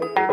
Bye.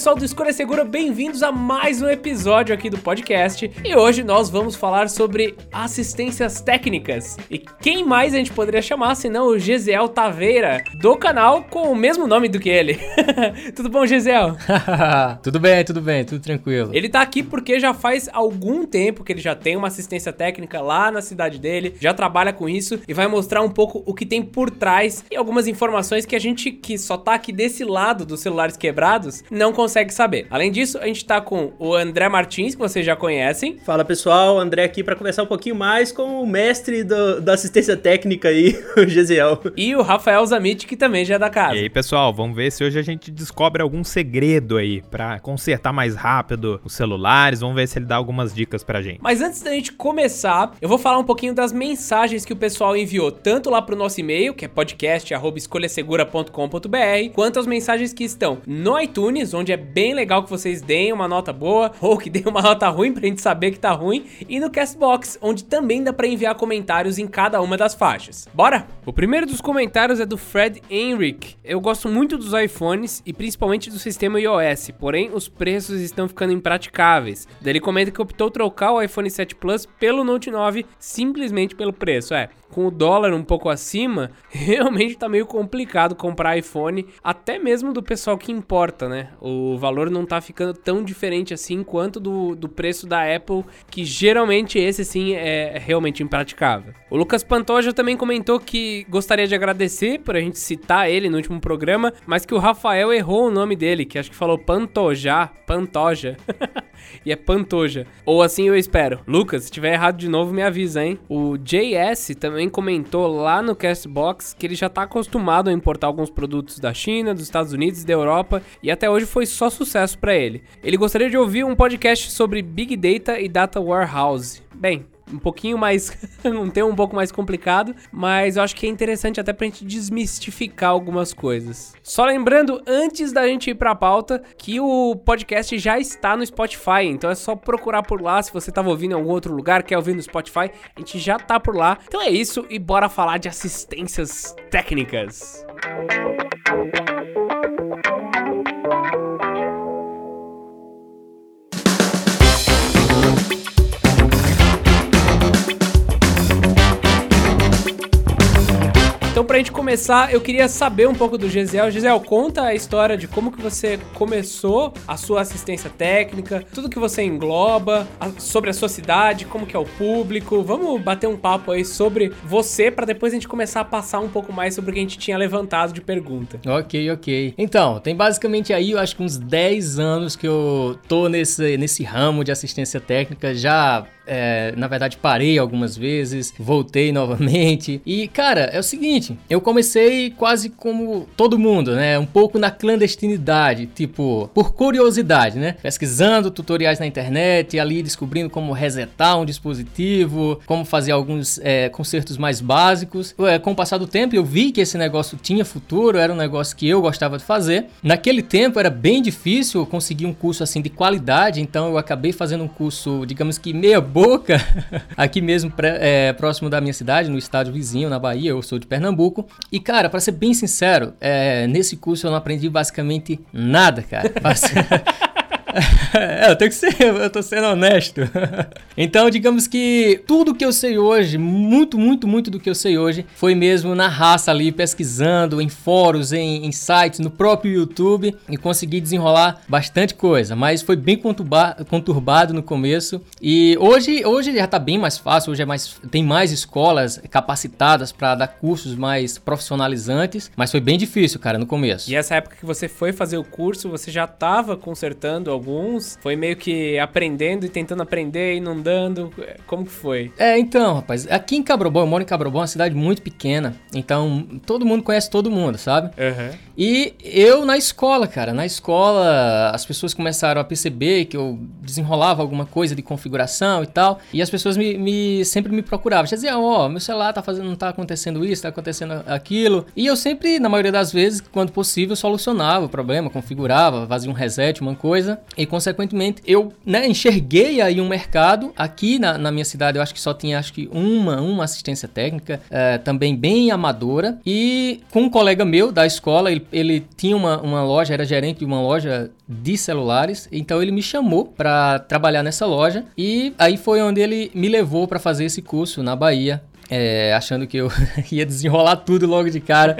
Pessoal do Escolha Segura, bem-vindos a mais um episódio aqui do podcast. E hoje nós vamos falar sobre assistências técnicas. E quem mais a gente poderia chamar senão o Gesiel Taveira, do canal com o mesmo nome do que ele. tudo bom, Gesiel? tudo bem, tudo bem, tudo tranquilo. Ele tá aqui porque já faz algum tempo que ele já tem uma assistência técnica lá na cidade dele, já trabalha com isso e vai mostrar um pouco o que tem por trás e algumas informações que a gente que só tá aqui desse lado dos celulares quebrados não consegue consegue saber. Além disso, a gente tá com o André Martins, que vocês já conhecem. Fala pessoal, André aqui para conversar um pouquinho mais com o mestre do, da assistência técnica aí, o Gesiel. E o Rafael Zamit, que também já é da casa. E aí pessoal, vamos ver se hoje a gente descobre algum segredo aí para consertar mais rápido os celulares. Vamos ver se ele dá algumas dicas pra gente. Mas antes da gente começar, eu vou falar um pouquinho das mensagens que o pessoal enviou, tanto lá pro nosso e-mail, que é podcast@escolhasegura.com.br, quanto as mensagens que estão no iTunes, onde é bem legal que vocês deem uma nota boa ou que deem uma nota ruim pra gente saber que tá ruim. E no Castbox, onde também dá pra enviar comentários em cada uma das faixas. Bora? O primeiro dos comentários é do Fred Henrique. Eu gosto muito dos iPhones e principalmente do sistema iOS, porém os preços estão ficando impraticáveis. Ele comenta que optou trocar o iPhone 7 Plus pelo Note 9 simplesmente pelo preço. É, com o dólar um pouco acima, realmente tá meio complicado comprar iPhone, até mesmo do pessoal que importa, né? O valor não tá ficando tão diferente assim quanto do, do preço da Apple, que geralmente esse sim é realmente impraticável. O Lucas Pantoja também comentou que gostaria de agradecer por a gente citar ele no último programa, mas que o Rafael errou o nome dele, que acho que falou Pantoja, Pantoja. e é Pantoja. Ou assim eu espero. Lucas, se tiver errado de novo, me avisa, hein? O JS também comentou lá no Castbox que ele já tá acostumado a importar alguns produtos da China, dos Estados Unidos e da Europa, e até hoje foi só sucesso para ele. Ele gostaria de ouvir um podcast sobre Big Data e Data Warehouse. Bem, um pouquinho mais. um tema um pouco mais complicado, mas eu acho que é interessante até pra gente desmistificar algumas coisas. Só lembrando, antes da gente ir pra pauta, que o podcast já está no Spotify, então é só procurar por lá. Se você tava ouvindo em algum outro lugar, quer ouvir no Spotify, a gente já tá por lá. Então é isso e bora falar de assistências técnicas. Música Então, pra gente começar, eu queria saber um pouco do Gisel. Gisel, conta a história de como que você começou a sua assistência técnica, tudo que você engloba, a, sobre a sua cidade, como que é o público. Vamos bater um papo aí sobre você para depois a gente começar a passar um pouco mais sobre o que a gente tinha levantado de pergunta. Ok, ok. Então, tem basicamente aí, eu acho que uns 10 anos que eu tô nesse, nesse ramo de assistência técnica, já é, na verdade, parei algumas vezes, voltei novamente. E, cara, é o seguinte: eu comecei quase como todo mundo, né? Um pouco na clandestinidade, tipo, por curiosidade, né? Pesquisando tutoriais na internet, ali descobrindo como resetar um dispositivo, como fazer alguns é, consertos mais básicos. Com o passar do tempo, eu vi que esse negócio tinha futuro, era um negócio que eu gostava de fazer. Naquele tempo era bem difícil conseguir um curso assim de qualidade, então eu acabei fazendo um curso, digamos que meia boca Boca, aqui mesmo é, próximo da minha cidade, no estado vizinho, na Bahia, eu sou de Pernambuco. E, cara, para ser bem sincero, é, nesse curso eu não aprendi basicamente nada, cara. é, eu tenho que ser, eu tô sendo honesto. então, digamos que tudo que eu sei hoje, muito, muito, muito do que eu sei hoje, foi mesmo na raça ali, pesquisando em fóruns, em, em sites, no próprio YouTube e consegui desenrolar bastante coisa. Mas foi bem conturbado no começo e hoje, hoje já tá bem mais fácil, hoje é mais, tem mais escolas capacitadas para dar cursos mais profissionalizantes, mas foi bem difícil, cara, no começo. E essa época que você foi fazer o curso, você já tava consertando alguns? Foi meio que aprendendo e tentando aprender e não dando? Como que foi? É, então, rapaz, aqui em Cabrobó, eu moro em Cabrobó, uma cidade muito pequena, então todo mundo conhece todo mundo, sabe? Uhum. E eu na escola, cara, na escola as pessoas começaram a perceber que eu desenrolava alguma coisa de configuração e tal, e as pessoas me, me sempre me procuravam, diziam, ó, oh, meu celular tá fazendo, não tá acontecendo isso, tá acontecendo aquilo, e eu sempre, na maioria das vezes, quando possível, solucionava o problema, configurava, fazia um reset, uma coisa, E, consequentemente, eu né, enxerguei aí um mercado. Aqui na, na, minha cidade, eu acho que só tinha acho que uma, uma assistência técnica, é, também bem amadora. E com um colega meu da escola, ele, ele tinha uma, uma loja, era gerente de uma loja de celulares. Então ele me chamou para trabalhar nessa loja e aí foi onde ele me levou para fazer esse curso na Bahia é, achando que eu ia desenrolar tudo logo de cara,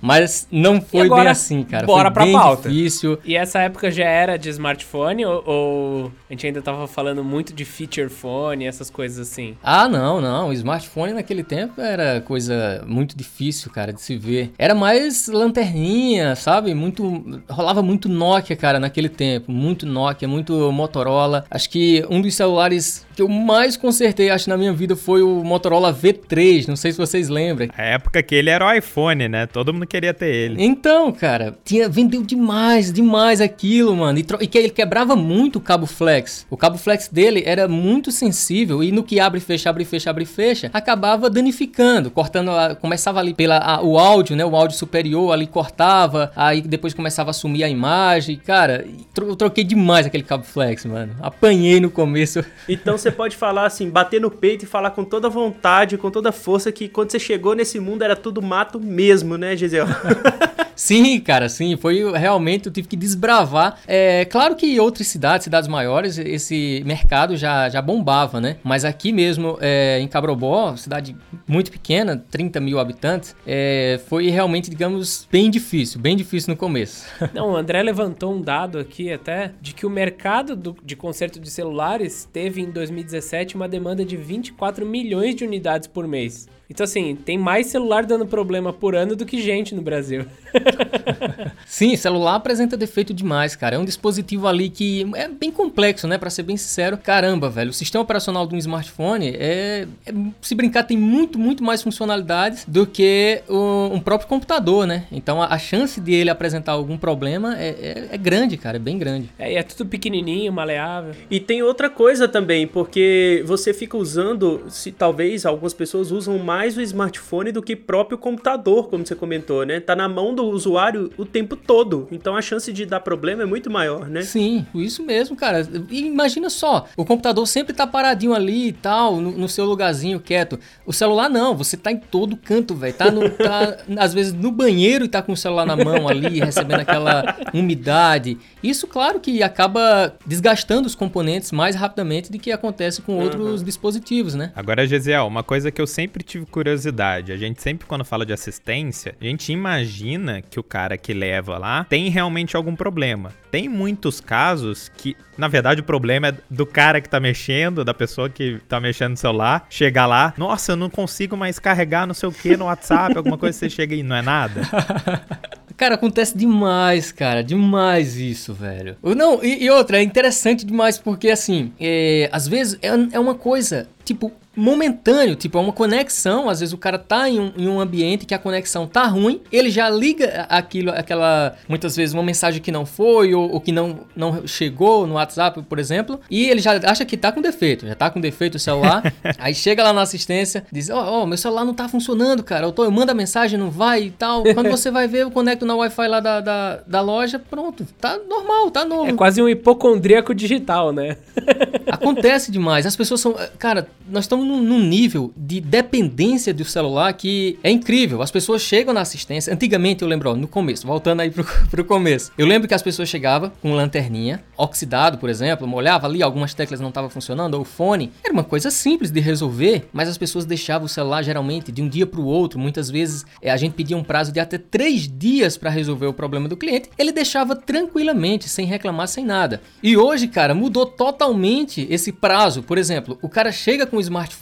mas não foi agora, bem assim, cara. Bora foi pra bem pauta. difícil. E essa época já era de smartphone ou, ou, a gente ainda tava falando muito de feature phone, essas coisas assim? Ah, não, não. O smartphone naquele tempo era coisa muito difícil, cara, de se ver. Era mais lanterninha, sabe? Muito rolava muito Nokia, cara, naquele tempo, muito Nokia, muito Motorola. Acho que um dos celulares que eu mais consertei, acho na minha vida foi o Motorola V 3, não sei se vocês lembram. A época que ele era o iPhone, né? Todo mundo queria ter ele. Então, cara, tinha, vendeu demais, demais aquilo, mano. E, e que ele quebrava muito o cabo flex. O cabo flex dele era muito sensível e no que abre fecha, abre e fecha, abre e fecha, acabava danificando, cortando, a, começava ali pela a, o áudio, né? O áudio superior ali cortava, aí depois começava a sumir a imagem. Cara, eu troquei demais aquele cabo flex, mano. Apanhei no começo. Então você pode falar assim, bater no peito e falar com toda vontade, com toda toda força que quando você chegou nesse mundo era tudo mato mesmo, né, Gisele? sim, cara, sim. Foi realmente, eu tive que desbravar. É claro que em outras cidades, cidades maiores, esse mercado já, já bombava, né? Mas aqui mesmo, é, em Cabrobó, cidade muito pequena, 30 mil habitantes, é, foi realmente, digamos, bem difícil, bem difícil no começo. Não, o André levantou um dado aqui até de que o mercado do, de conserto de celulares teve em 2017 uma demanda de 24 milhões de unidades por mês. Então, assim, tem mais celular dando problema por ano do que gente no Brasil. Sim, celular apresenta defeito demais, cara. É um dispositivo ali que é bem complexo, né? Para ser bem sincero. Caramba, velho. O sistema operacional de um smartphone é, é se brincar, tem muito, muito mais funcionalidades do que o, um próprio computador, né? Então, a, a, chance de ele apresentar algum problema é, é, é grande, cara. É bem grande. É, é tudo pequenininho, maleável. E tem outra coisa também, porque você fica usando, se talvez algumas pessoas usam mais mais o smartphone do que próprio computador, como você comentou, né? Tá na mão do usuário o tempo todo. Então a chance de dar problema é muito maior, né? Sim, isso mesmo, cara. E imagina só, o computador sempre tá paradinho ali e tal, no, no seu lugarzinho quieto. O celular não, você tá em todo canto, velho. Tá, no, tá às vezes no banheiro e tá com o celular na mão ali, recebendo aquela umidade. Isso, claro, que acaba desgastando os componentes mais rapidamente do que acontece com outros uhum. dispositivos, né? Agora, Gesiel, uma coisa que eu sempre tive curiosidade. A gente sempre, quando fala de assistência, a gente imagina que o cara que leva lá tem realmente algum problema. Tem muitos casos que, na verdade, o problema é do cara que tá mexendo, da pessoa que tá mexendo no celular, chegar lá, nossa, eu não consigo mais carregar não sei o que no WhatsApp, alguma coisa você chega e não é nada. Cara, acontece demais, cara. Demais isso, velho. Não, e, e outra, é interessante demais porque, assim, é, às vezes é, é uma coisa, tipo, momentâneo, tipo, é uma conexão. Às vezes o cara tá em um, em um, ambiente que a conexão tá ruim, ele já liga aquilo, aquela, muitas vezes, uma mensagem que não foi ou, ou, que não, não chegou no WhatsApp, por exemplo, e ele já acha que tá com defeito, já tá com defeito o celular. aí chega lá na assistência, diz: Ó, oh, oh, meu celular não tá funcionando, cara. Eu, tô, eu mando a mensagem, não vai e tal. Quando você vai ver, eu conecto na Wi-Fi lá da, da, da loja, pronto, tá normal, tá novo. É quase um hipocondríaco digital, né? Acontece demais. As pessoas são. Cara, nós estamos num, num, nível de dependência do celular que é incrível. As pessoas chegam na assistência. Antigamente, eu lembro, ó, no começo, voltando aí pro, pro começo. Eu lembro que as pessoas chegavam com lanterninha, oxidado, por exemplo, molhava ali, algumas teclas não estavam funcionando, ou o fone. Era uma coisa simples de resolver, mas as pessoas deixavam o celular geralmente de um dia para o outro. Muitas vezes é, a gente pedia um prazo de até três dias para resolver o problema do cliente. Ele deixava tranquilamente, sem reclamar, sem nada. E hoje, cara, mudou totalmente esse prazo. Por exemplo, o cara chega com o smartphone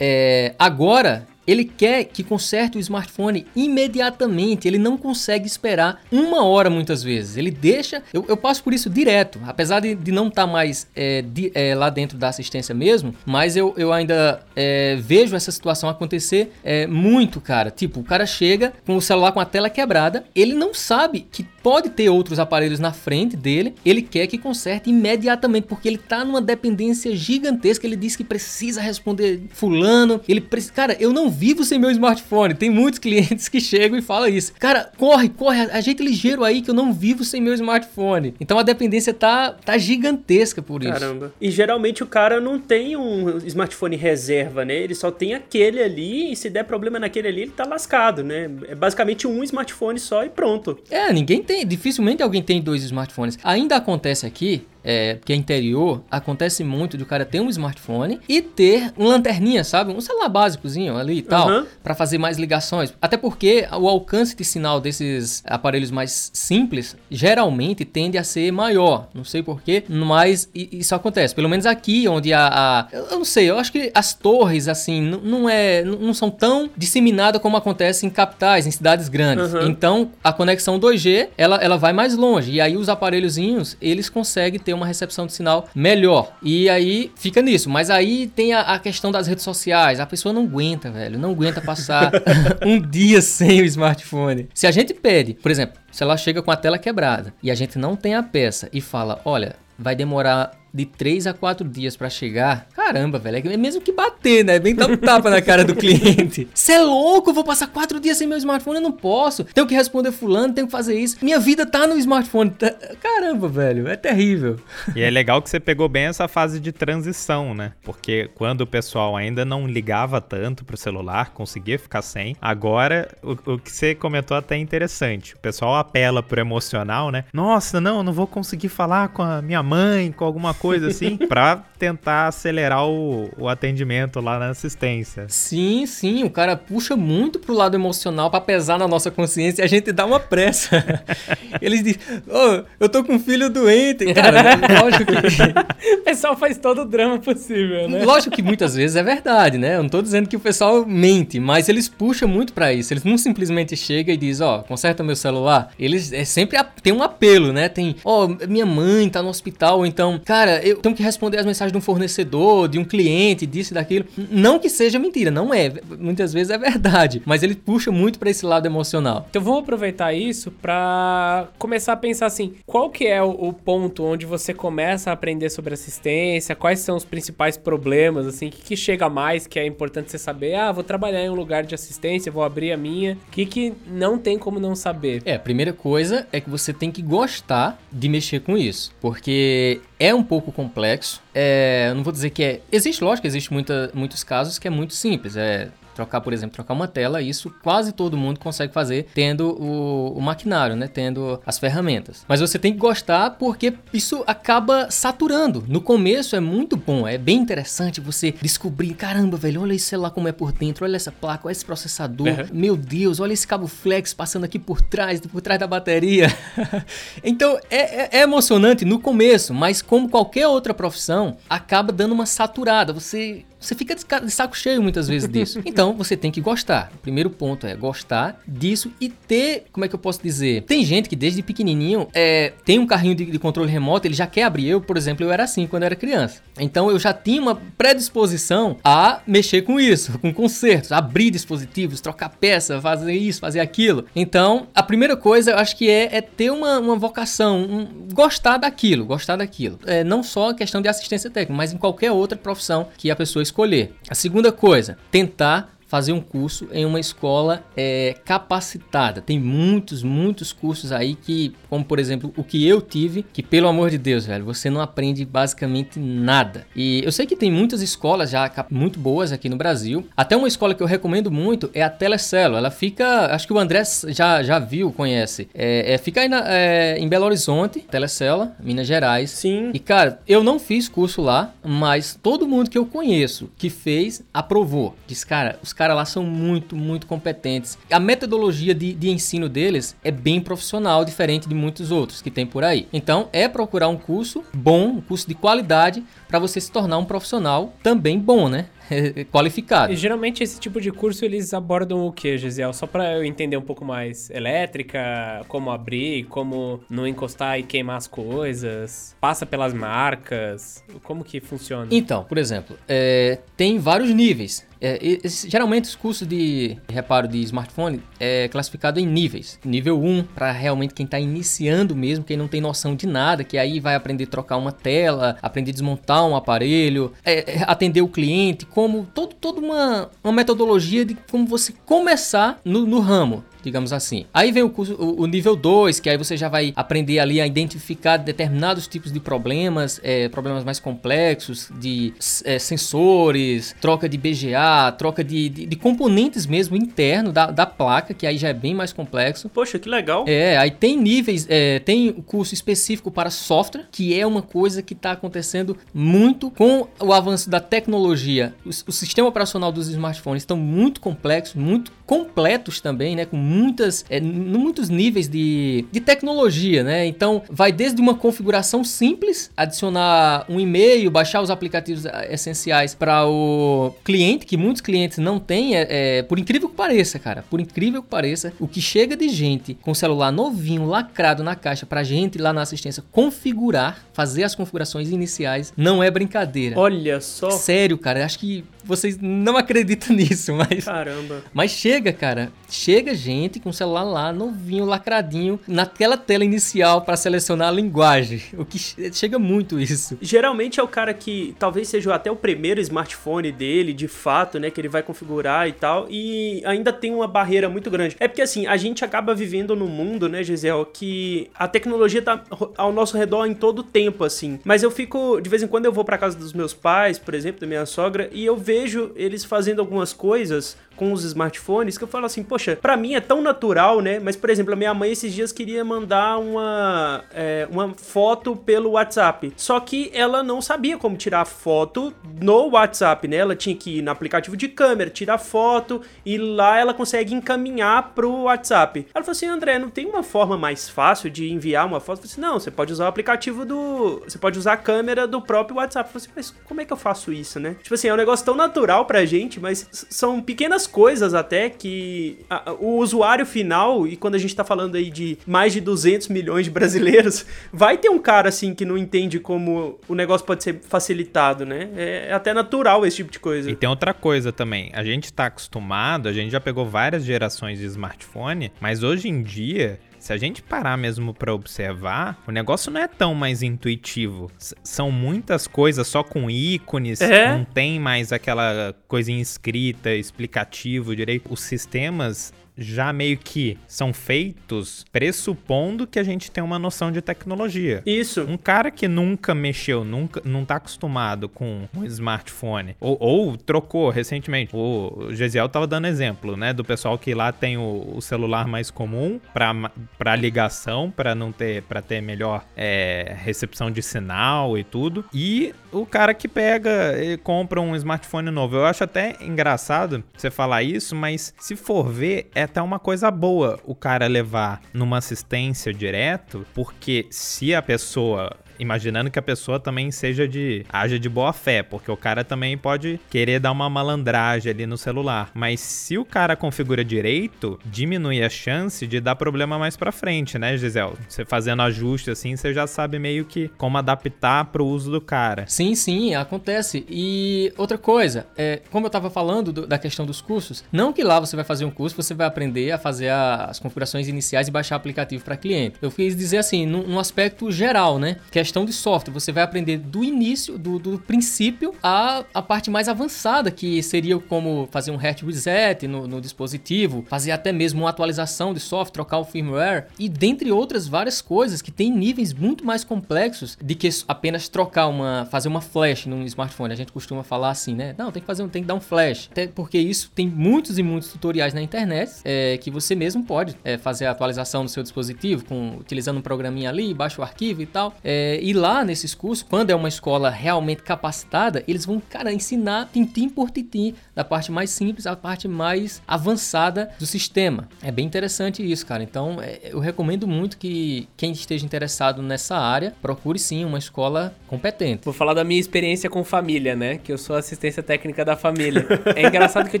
é, agora ele quer que conserte o smartphone imediatamente. Ele não consegue esperar uma hora muitas vezes. Ele deixa. Eu, eu passo por isso direto. Apesar de, de não estar tá mais é, de, é, lá dentro da assistência mesmo, mas eu, eu ainda é, vejo essa situação acontecer é, muito, cara. Tipo, o cara chega com o celular com a tela quebrada, ele não sabe que pode ter outros aparelhos na frente dele, ele quer que conserte imediatamente, porque ele tá numa dependência gigantesca. Ele diz que precisa responder fulano. Ele precisa. Cara, eu não vivo sem meu smartphone. Tem muitos clientes que chegam e falam isso. Cara, corre, corre, ajeita ligeiro aí que eu não vivo sem meu smartphone. Então a dependência tá, tá gigantesca por isso. Caramba. E geralmente o cara não tem um smartphone reserva, né? Ele só tem aquele ali e se der problema naquele ali, ele tá lascado, né? É basicamente um smartphone só e pronto. É, ninguém tem. Dificilmente alguém tem dois smartphones. Ainda acontece aqui é, que é interior, acontece muito de o cara ter um smartphone e ter uma lanterninha, sabe? Um celular básicozinho ali e tal, uhum. para fazer mais ligações. Até porque o alcance de sinal desses aparelhos mais simples geralmente tende a ser maior. Não sei porquê, mas isso acontece. Pelo menos aqui, onde a. a eu não sei, eu acho que as torres, assim, não, é, não são tão disseminadas como acontece em capitais, em cidades grandes. Uhum. Então, a conexão 2G, ela, ela vai mais longe. E aí os aparelhozinhos, eles conseguem ter ter uma recepção de sinal melhor. E aí fica nisso. Mas aí tem a, a questão das redes sociais. A pessoa não aguenta, velho. Não aguenta passar um dia sem o smartphone. Se a gente pede, por exemplo, se ela chega com a tela quebrada e a gente não tem a peça e fala, olha, vai demorar de 3 a 4 dias para chegar, caramba, velho, é mesmo que bater, né? Bem dar um tapa na cara do cliente. Você é louco? Eu vou passar 4 dias sem meu smartphone? Eu não posso. Tenho que responder fulano, tenho que fazer isso. Minha vida tá no smartphone. Tá, caramba, velho, é terrível. E é legal que você pegou bem essa fase de transição, né? Porque quando o pessoal ainda não ligava tanto pro celular, conseguia ficar sem. Agora, o, o que você comentou até é interessante. O pessoal apela pro emocional, né? Nossa, não, não vou conseguir falar com a minha mãe, com alguma coisa coisa assim, pra tentar acelerar o, o atendimento lá na assistência. Sim, sim, o cara puxa muito pro lado emocional para pesar na nossa consciência e a gente dá uma pressa. Eles dizem, oh, eu tô com um filho doente. Cara, lógico que. o pessoal faz todo o drama possível, né? Lógico que muitas vezes é verdade, né? Eu não tô dizendo que o pessoal mente, mas eles puxam muito para isso. Eles não simplesmente chegam e dizem, ó, oh, conserta meu celular. Eles é sempre tem um apelo, né? Tem, ó, oh, minha mãe tá no hospital, então, cara, eu tenho que responder as mensagens de um fornecedor, de um cliente, disso e daquilo. Não que seja mentira, não é. Muitas vezes é verdade, mas ele puxa muito para esse lado emocional. Então vamos aproveitar isso para começar a pensar assim, qual que é o, ponto onde você começa a aprender sobre assistência, quais são os principais problemas, assim, o que, que chega mais que é importante você saber? Ah, vou trabalhar em um lugar de assistência, vou abrir a minha. O que, que não tem como não saber? É, a primeira coisa é que você tem que gostar de mexer com isso, porque é um pouco complexo. É, não vou dizer que é. Existe, lógico, existe muita, muitos casos que é muito simples. É trocar, por exemplo, trocar uma tela, isso quase todo mundo consegue fazer tendo o, o, maquinário, né? Tendo as ferramentas. Mas você tem que gostar porque isso acaba saturando. No começo é muito bom, é bem interessante você descobrir, caramba, velho, olha esse celular como é por dentro, olha essa placa, olha esse processador, uhum. meu Deus, olha esse cabo flex passando aqui por trás, por trás da bateria. então é, é, é emocionante no começo, mas como qualquer outra profissão, acaba dando uma saturada. Você você fica de saco cheio muitas vezes disso. Então você tem que gostar. O primeiro ponto é gostar disso e ter, como é que eu posso dizer? Tem gente que desde pequenininho é, tem um carrinho de, de controle remoto, ele já quer abrir. Eu, por exemplo, eu era assim quando eu era criança. Então eu já tinha uma predisposição a mexer com isso, com consertos, abrir dispositivos, trocar peça, fazer isso, fazer aquilo. Então a primeira coisa eu acho que é, é ter uma, uma vocação, um, gostar daquilo, gostar daquilo. É, não só a questão de assistência técnica, mas em qualquer outra profissão que a pessoa escolher. A segunda coisa, tentar fazer um curso em uma escola é, capacitada. Tem muitos, muitos cursos aí que, como por exemplo o que eu tive, que pelo amor de Deus, velho, você não aprende basicamente nada. E eu sei que tem muitas escolas já muito boas aqui no Brasil. Até uma escola que eu recomendo muito é a Telecelo. Ela fica, acho que o André já, já viu, conhece. É, é fica aí na, é, em Belo Horizonte, Telecela, Minas Gerais. Sim. E cara, eu não fiz curso lá, mas todo mundo que eu conheço que fez aprovou. Diz, cara, os caras lá são muito, muito competentes. A metodologia de, de ensino deles é bem profissional, diferente de muitos outros que tem por aí. Então, é procurar um curso bom, um curso de qualidade, para você se tornar um profissional também bom, né? qualificado. E geralmente esse tipo de curso eles abordam o que, Gisele? Só para eu entender um pouco mais. Elétrica, como abrir, como não encostar e queimar as coisas, passa pelas marcas, como que funciona? Então, por exemplo, é, tem vários níveis. É, esse, geralmente os cursos de reparo de smartphone é classificado em níveis. Nível 1 para realmente quem está iniciando mesmo, quem não tem noção de nada, que aí vai aprender a trocar uma tela, aprender a desmontar um aparelho, é, é atender o cliente, como todo, toda uma, uma metodologia de como você começar no, no ramo digamos assim. Aí vem o, curso, o, o nível 2, que aí você já vai aprender ali a identificar determinados tipos de problemas, é, problemas mais complexos, de é, sensores, troca de BGA, troca de, de, de componentes mesmo interno da, da, placa, que aí já é bem mais complexo. Poxa, que legal. É, aí tem níveis, é, tem o curso específico para software, que é uma coisa que está acontecendo muito com o avanço da tecnologia. O, o sistema operacional dos smartphones estão muito complexos, muito completos também, né? Com muitas, é, muitos níveis de, de tecnologia, né? Então, vai desde uma configuração simples, adicionar um e-mail, baixar os aplicativos eh, essenciais para o cliente, que muitos clientes não têm, é, é, por incrível que pareça, cara, por incrível que pareça, o que chega de gente com celular novinho, lacrado na caixa, pra gente lá na assistência configurar, fazer as configurações iniciais, não é brincadeira. Olha só. Sério, cara, acho que vocês não acreditam nisso, mas. Caramba. Mas chega, cara. Chega gente com o celular lá, novinho, lacradinho, naquela tela inicial para selecionar a linguagem. O que chega muito isso. Geralmente é o cara que talvez seja até o primeiro smartphone dele, de fato, né? Que ele vai configurar e tal. E ainda tem uma barreira muito grande. É porque assim, a gente acaba vivendo num mundo, né, Gisele, que a tecnologia tá ao nosso redor em todo o tempo, assim. Mas eu fico, de vez em quando eu vou para casa dos meus pais, por exemplo, da minha sogra, e eu vejo eles fazendo algumas coisas com os smartphones que eu falo assim, poxa, para mim é tão natural, né? Mas, por exemplo, a minha mãe esses dias queria mandar uma, é, uma foto pelo WhatsApp. Só que ela não sabia como tirar foto no WhatsApp, né? Ela tinha que ir no aplicativo de câmera, tirar foto e lá ela consegue encaminhar pro WhatsApp. Ela falou assim, André, não tem uma forma mais fácil de enviar uma foto? Eu falei assim, não, você pode usar o aplicativo do... Você pode usar a câmera do próprio WhatsApp. Eu falei assim, mas como é que eu faço isso, né? Tipo assim, é um negócio tão natural pra gente, mas são pequenas coisas até que a, o usuário final, e quando a gente tá falando aí de mais de 200 milhões de brasileiros, vai ter um cara assim que não entende como o negócio pode ser facilitado, né? É, é até natural esse tipo de coisa. E tem outra coisa também, a gente tá acostumado, a gente já pegou várias gerações de smartphone, mas hoje em dia se a gente parar mesmo para observar, o negócio não é tão mais intuitivo. S são muitas coisas só com ícones, é? não tem mais aquela coisinha escrita, explicativo direito. Os sistemas já meio que são feitos pressupondo que a gente tem uma noção de tecnologia. Isso. Um cara que nunca mexeu, nunca não tá acostumado com um smartphone, ou, ou trocou recentemente. O Gesiel tava dando exemplo, né, do pessoal que lá tem o, o celular mais comum para ligação, para não ter para ter melhor é, recepção de sinal e tudo. E o cara que pega e compra um smartphone novo. Eu acho até engraçado você falar isso, mas se for ver, é até uma coisa boa o cara levar numa assistência direto, porque se a pessoa imaginando que a pessoa também seja de haja de boa fé, porque o cara também pode querer dar uma malandragem ali no celular. Mas se o cara configura direito, diminui a chance de dar problema mais para frente, né, Gisele? Você fazendo ajuste assim, você já sabe meio que como adaptar pro uso do cara. Sim, sim, acontece. E outra coisa, é, como eu tava falando do, da questão dos cursos, não que lá você vai fazer um curso, você vai aprender a fazer a, as configurações iniciais e baixar aplicativo para cliente. Eu quis dizer assim, num, num aspecto geral, né? Que questão de software. Você vai aprender do início, do, do princípio, a, a parte mais avançada, que seria como fazer um hard reset no, no dispositivo, fazer até mesmo uma atualização de software, trocar o firmware, e dentre outras várias coisas que tem níveis muito mais complexos de que apenas trocar uma, fazer uma flash num smartphone. A gente costuma falar assim, né? Não, tem que fazer tem que dar um flash. Até porque isso tem muitos e muitos tutoriais na internet é, que você mesmo pode é, fazer a atualização do seu dispositivo com, utilizando um programinha ali, baixa o arquivo e tal. É, É, e lá nesses cursos, quando é uma escola realmente capacitada, eles vão, cara, ensinar tintim por tintim, da parte mais simples à parte mais avançada do sistema. É bem interessante isso, cara. Então, é, eu recomendo muito que quem esteja interessado nessa área procure sim uma escola competente. Vou falar da minha experiência com família, né? Que eu sou assistência técnica da família. é engraçado que eu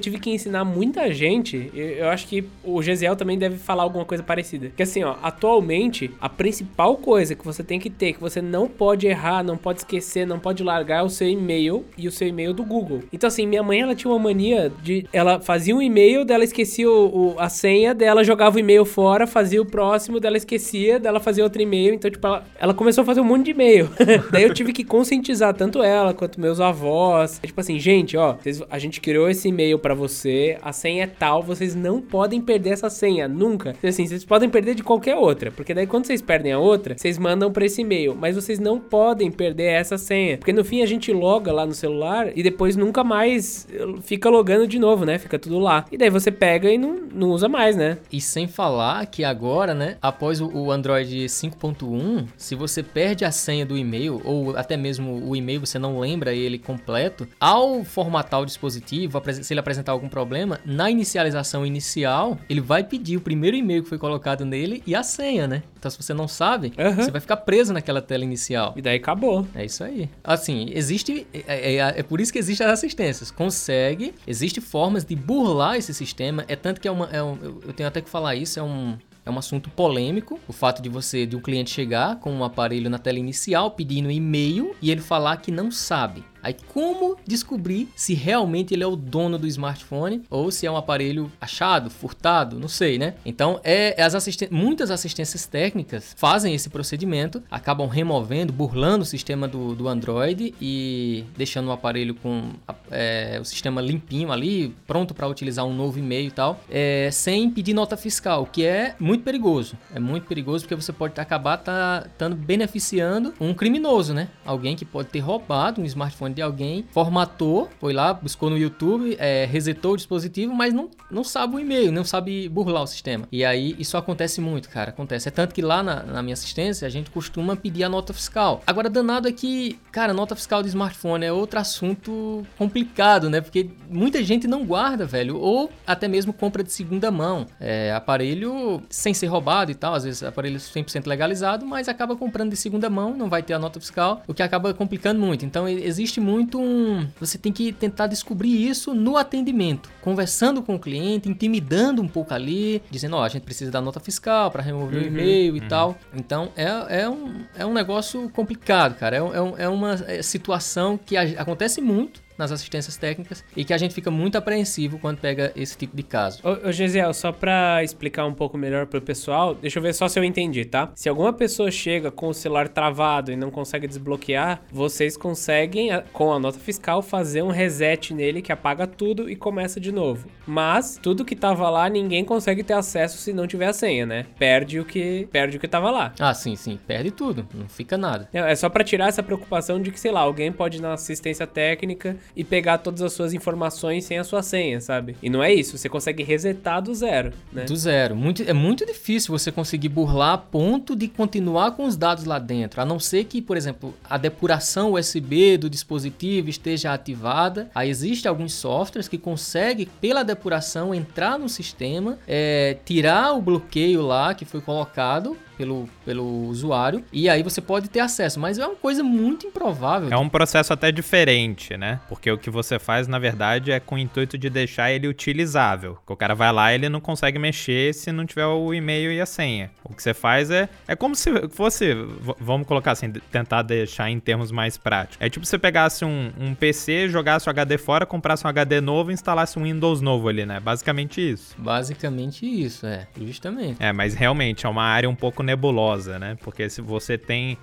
tive que ensinar muita gente. Eu, eu acho que o Gesiel também deve falar alguma coisa parecida. Que assim, ó, atualmente, a principal coisa que você tem que ter, que você não pode errar, não pode esquecer, não pode largar é o seu e-mail e o seu e-mail do Google. Então, assim, minha mãe, ela tinha uma mania de. Ela fazia um e-mail, dela esquecia o, o, a senha, dela jogava o e-mail fora, fazia o próximo, dela esquecia, dela fazia outro e-mail. Então, tipo, ela, ela começou a fazer um monte de e-mail. Daí eu tive que conscientizar tanto ela quanto meus avós. É tipo assim, gente, ó, vocês, a gente criou esse e-mail para você, a senha é tal, vocês não podem perder essa senha, nunca. Assim, vocês podem perder de qualquer outra, porque daí quando vocês perdem a outra, vocês mandam para esse e-mail, mas vocês não podem perder essa senha, porque no fim a gente loga lá no celular e depois nunca mais fica logando de novo, né? Fica tudo lá. E daí você pega e não, não usa mais, né? E sem falar que agora, né, após o Android 5.1, se você perde a senha do e-mail ou até mesmo o e-mail você não lembra ele completo, ao formatar o dispositivo, se ele apresentar algum problema, na inicialização inicial, ele vai pedir o primeiro e-mail que foi colocado nele e a senha, né? Então se você não sabe, uhum. você vai ficar preso naquela tela inicial. E daí acabou. É isso aí. Assim, existe. É, é, é por isso que existem as assistências. Consegue, existe formas de burlar esse sistema. É tanto que é uma. É um, eu tenho até que falar isso, é um, é um assunto polêmico, o fato de você, de um cliente chegar com um aparelho na tela inicial pedindo e-mail e ele falar que não sabe. Aí como descobrir se realmente ele é o dono do smartphone ou se é um aparelho achado, furtado, não sei, né? Então, é, as assisten muitas assistências técnicas fazem esse procedimento, acabam removendo, burlando o sistema do, do Android e deixando o aparelho com é, o sistema limpinho ali, pronto para utilizar um novo e-mail e tal, é, sem pedir nota fiscal, que é muito perigoso. É muito perigoso porque você pode acabar tá beneficiando um criminoso, né? Alguém que pode ter roubado um smartphone de alguém, formatou, foi lá, buscou no YouTube, é, resetou o dispositivo, mas não, não sabe o e-mail, não sabe burlar o sistema. E aí isso acontece muito, cara, acontece. É tanto que lá na, na minha assistência a gente costuma pedir a nota fiscal. Agora, danado é que, cara, nota fiscal de smartphone é outro assunto complicado, né? Porque muita gente não guarda, velho, ou até mesmo compra de segunda mão. É, aparelho sem ser roubado e tal, às vezes aparelho 100% legalizado, mas acaba comprando de segunda mão, não vai ter a nota fiscal, o que acaba complicando muito. Então, existe muito um. Você tem que tentar descobrir isso no atendimento, conversando com o cliente, intimidando um pouco ali, dizendo: Ó, oh, a gente precisa da nota fiscal para remover uhum, o e-mail e uhum. tal. Então é, é, um, é um negócio complicado, cara. É, é, é uma é, situação que acontece muito nas assistências técnicas e que a gente fica muito apreensivo quando pega esse tipo de caso. Ô, ô Gesiel, só para explicar um pouco melhor pro pessoal, deixa eu ver só se eu entendi, tá? Se alguma pessoa chega com o celular travado e não consegue desbloquear, vocês conseguem, com a nota fiscal, fazer um reset nele que apaga tudo e começa de novo. Mas tudo que tava lá, ninguém consegue ter acesso se não tiver a senha, né? Perde o que perde o que tava lá. Ah, sim, sim, perde tudo, não fica nada. É, é só para tirar essa preocupação de que, sei lá, alguém pode ir na assistência técnica e pegar todas as suas informações sem a sua senha, sabe? E não é isso, você consegue resetar do zero, né? Do zero. Muito, é muito difícil você conseguir burlar a ponto de continuar com os dados lá dentro, a não ser que, por exemplo, a depuração USB do dispositivo esteja ativada. Aí existe alguns softwares que conseguem, pela depuração, entrar no sistema, é, tirar o bloqueio lá que foi colocado pelo, pelo usuário e aí você pode ter acesso, mas é uma coisa muito improvável. É um processo até diferente, né? Porque o que você faz, na verdade, é com o intuito de deixar ele utilizável. O cara vai lá e ele não consegue mexer se não tiver o e-mail e a senha. O que você faz é é como se fosse, vamos colocar assim, tentar deixar em termos mais práticos. É tipo você pegasse um, um PC, jogasse o HD fora, comprasse um HD novo e instalasse um Windows novo ali, né? Basicamente isso. Basicamente isso, é. Justamente. É, mas realmente é uma área um pouco nebulosa, né? Porque se você tem.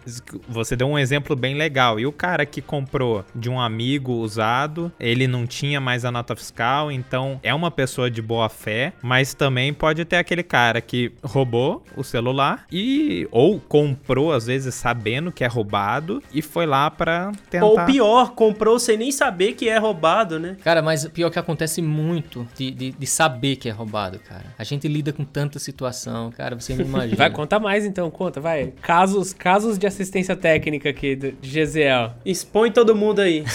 Você deu um exemplo bem legal. E o cara que comprou de um amigo usado, ele não tinha mais a nota fiscal, então é uma pessoa de boa fé, mas também pode ter aquele cara que roubou o celular e ou comprou às vezes sabendo que é roubado e foi lá para tentar. Ou pior, comprou sem nem saber que é roubado, né? Cara, mas pior que acontece muito de, de, de saber que é roubado, cara. A gente lida com tanta situação, cara, você me imagina. Vai contar mais mais então, conta, vai. Casos, casos de assistência técnica aqui de GZL. Expõe todo mundo aí.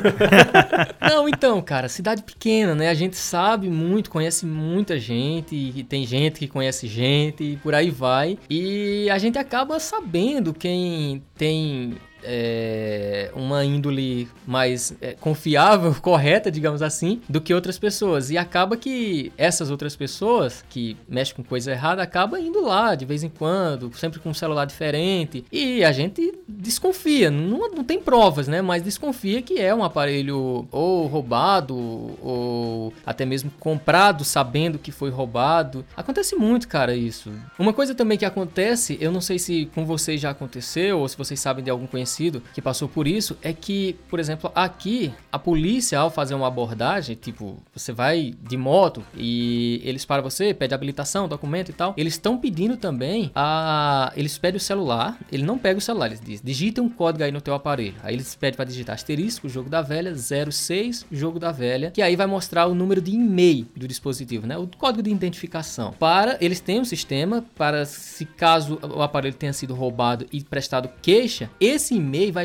Não, então, cara, cidade pequena, né? A gente sabe muito, conhece muita gente, e tem gente que conhece gente, e por aí vai. E a gente acaba sabendo quem tem é, uma índole mais é, confiável, correta, digamos assim, do que outras pessoas. E acaba que essas outras pessoas que mexem com coisa errada acabam indo lá de vez em quando, sempre com um celular diferente. E a gente desconfia, não, não tem provas, né? Mas desconfia que é um aparelho ou roubado ou até mesmo comprado sabendo que foi roubado. Acontece muito, cara, isso. Uma coisa também que acontece, eu não sei se com vocês já aconteceu ou se vocês sabem de algum conhecido conhecido que passou por isso é que, por exemplo, aqui a polícia ao fazer uma abordagem, tipo, você vai de moto e eles param você, pede habilitação, documento e tal, eles estão pedindo também a eles pedem o celular, ele não pega o celular, eles dizem, digita um código aí no teu aparelho. Aí eles pedem para digitar asterisco, jogo da velha, 06, jogo da velha, que aí vai mostrar o número de e-mail do dispositivo, né? O código de identificação. Para eles têm um sistema para se caso o aparelho tenha sido roubado e prestado queixa, esse e-mail vai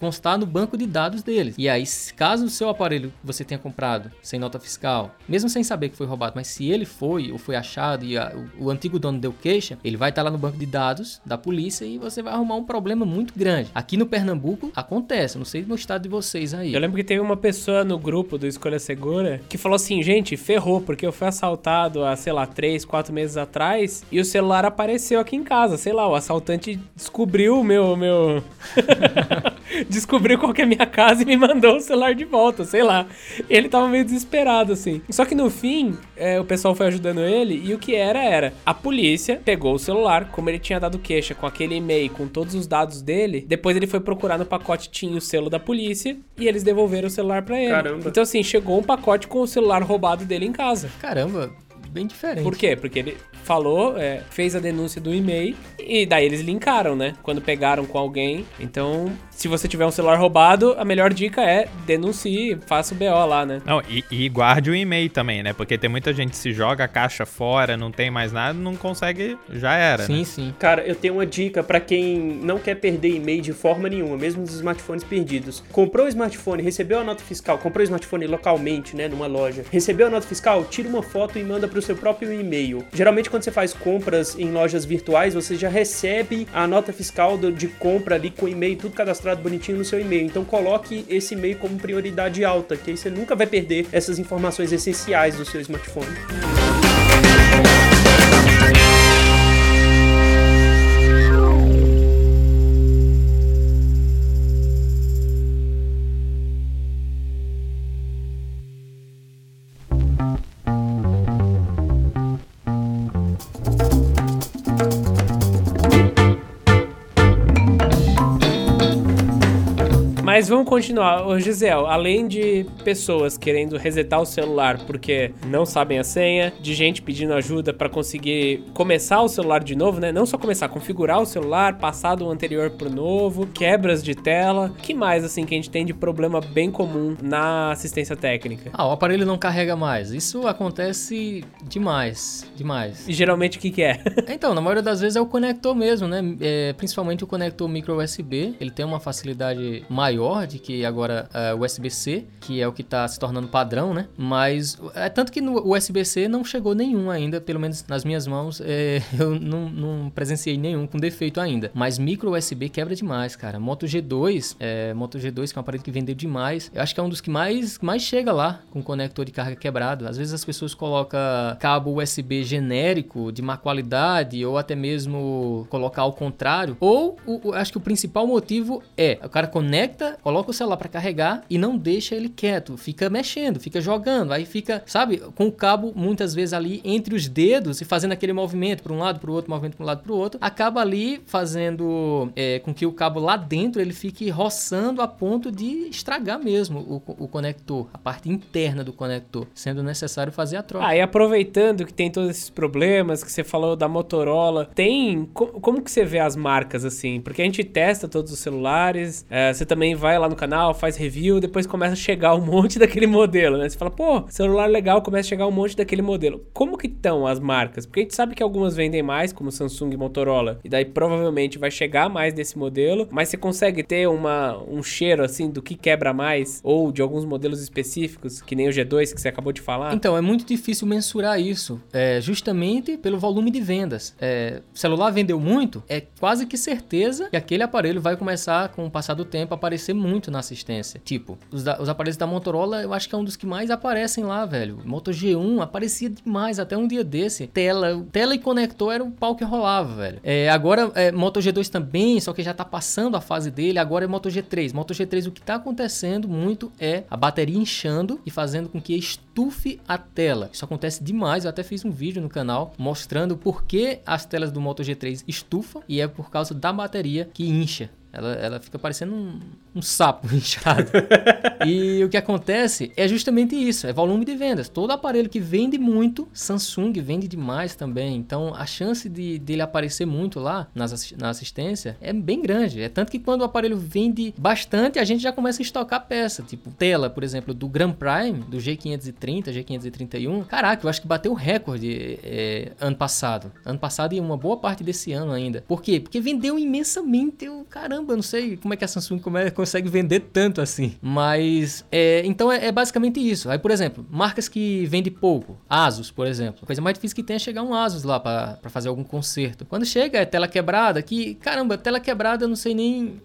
constar no banco de dados deles. E aí, caso o seu aparelho você tenha comprado sem nota fiscal, mesmo sem saber que foi roubado, mas se ele foi ou foi achado e a, o, o, antigo dono deu queixa, ele vai estar lá no banco de dados da polícia e você vai arrumar um problema muito grande. Aqui no Pernambuco acontece, não sei no estado de vocês aí. Eu lembro que teve uma pessoa no grupo do Escolha Segura que falou assim: gente, ferrou, porque eu fui assaltado há, sei lá, 3, 4 meses atrás e o celular apareceu aqui em casa. Sei lá, o assaltante descobriu o meu. meu... descobriu qual que é a minha casa e me mandou o celular de volta, sei lá. Ele tava meio desesperado, assim. Só que no fim, é, o pessoal foi ajudando ele e o que era, era a polícia pegou o celular, como ele tinha dado queixa com aquele e-mail, com todos os dados dele, depois ele foi procurar no pacote, tinha o selo da polícia e eles devolveram o celular para ele. Caramba. Então assim, chegou um pacote com o celular roubado dele em casa. Caramba, bem diferente. Por quê? Porque ele falou, é, fez a denúncia do e-mail e daí eles linkaram, né? Quando pegaram com alguém. Então, se você tiver um celular roubado, a melhor dica é denuncie, faça o BO lá, né? Não, e, e guarde o e-mail também, né? Porque tem muita gente que se joga a caixa fora, não tem mais nada, não consegue, já era. Sim, né? sim. Cara, eu tenho uma dica para quem não quer perder e-mail de forma nenhuma, mesmo nos smartphones perdidos. Comprou o smartphone, recebeu a nota fiscal, comprou o smartphone localmente, né, numa loja. Recebeu a nota fiscal, tira uma foto e manda pro seu próprio e-mail. Geralmente quando você faz compras em lojas virtuais, você já recebe a nota fiscal de compra ali com e-mail tudo cadastrado bonitinho no seu e-mail. Então coloque esse e-mail como prioridade alta, que aí você nunca vai perder essas informações essenciais do seu smartphone. Vamos continuar. Ô, Gisele, além de pessoas querendo resetar o celular porque não sabem a senha, de gente pedindo ajuda para conseguir começar o celular de novo, né? Não só começar, configurar o celular, passar do anterior pro novo, quebras de tela. que mais, assim, que a gente tem de problema bem comum na assistência técnica? Ah, o aparelho não carrega mais. Isso acontece demais, demais. E geralmente o que, que é? então, na maioria das vezes é o conector mesmo, né? É, principalmente o conector micro USB. Ele tem uma facilidade maior de que agora é USB-C, que é o que está se tornando padrão, né? Mas é tanto que no USB-C não chegou nenhum ainda, pelo menos nas minhas mãos, é, eu não, não, presenciei nenhum com defeito ainda. Mas micro USB quebra demais, cara. Moto G2, é, Moto G2 que é um aparelho que vendeu demais, eu acho que é um dos que mais, mais chega lá com conector de carga quebrado. Às vezes as pessoas colocam cabo USB genérico de má qualidade ou até mesmo colocar ao contrário. Ou o, acho que o principal motivo é o cara conecta coloca o celular para carregar e não deixa ele quieto, fica mexendo, fica jogando, aí fica, sabe, com o cabo muitas vezes ali entre os dedos e fazendo aquele movimento para um lado, para o outro, movimento para um lado, para o outro, acaba ali fazendo é, com que o cabo lá dentro ele fique roçando a ponto de estragar mesmo o, o conector, a parte interna do conector, sendo necessário fazer a troca. Ah, e aproveitando que tem todos esses problemas que você falou da Motorola, tem como que você vê as marcas assim? Porque a gente testa todos os celulares, é, você também vai vai lá no canal, faz review, depois começa a chegar um monte daquele modelo, né? Você fala, pô, celular legal, começa a chegar um monte daquele modelo. Como que estão as marcas? Porque a gente sabe que algumas vendem mais, como Samsung e Motorola, e daí provavelmente vai chegar mais desse modelo, mas você consegue ter uma, um cheiro assim do que quebra mais, ou de alguns modelos específicos, que nem o G2 que você acabou de falar? Então, é muito difícil mensurar isso, é, justamente pelo volume de vendas. É, celular vendeu muito, é quase que certeza que aquele aparelho vai começar, com o passar do tempo, a aparecer muito na assistência. Tipo, os, da, os aparelhos da Motorola, eu acho que é um dos que mais aparecem lá, velho. Moto G1 aparecia demais, até um dia desse. Tela, tela e conector era o pau que rolava, velho. É, agora, é, Moto G2 também, só que já tá passando a fase dele, agora é Moto G3. Moto G3, o que tá acontecendo muito é a bateria inchando e fazendo com que estufe a tela. Isso acontece demais, eu até fiz um vídeo no canal mostrando por que as telas do Moto G3 estufam e é por causa da bateria que incha. Ela, ela fica parecendo um, um sapo inchado. E o que acontece é justamente isso: é volume de vendas. Todo aparelho que vende muito, Samsung vende demais também. Então a chance de dele aparecer muito lá nas, na assistência é bem grande. É tanto que quando o aparelho vende bastante, a gente já começa a estocar peça. Tipo, tela, por exemplo, do Grand Prime, do G530, G531. Caraca, eu acho que bateu o recorde é, ano passado. Ano passado e uma boa parte desse ano ainda. Por quê? Porque vendeu imensamente. caramba caramba, eu não sei como é que a Samsung consegue vender tanto assim. Mas, é, então é, é, basicamente isso. Aí, por exemplo, marcas que vendem pouco. Asus, por exemplo. A coisa mais difícil que tem é chegar um Asus lá para fazer algum conserto. Quando chega é tela quebrada, que, caramba, tela quebrada eu não sei nem...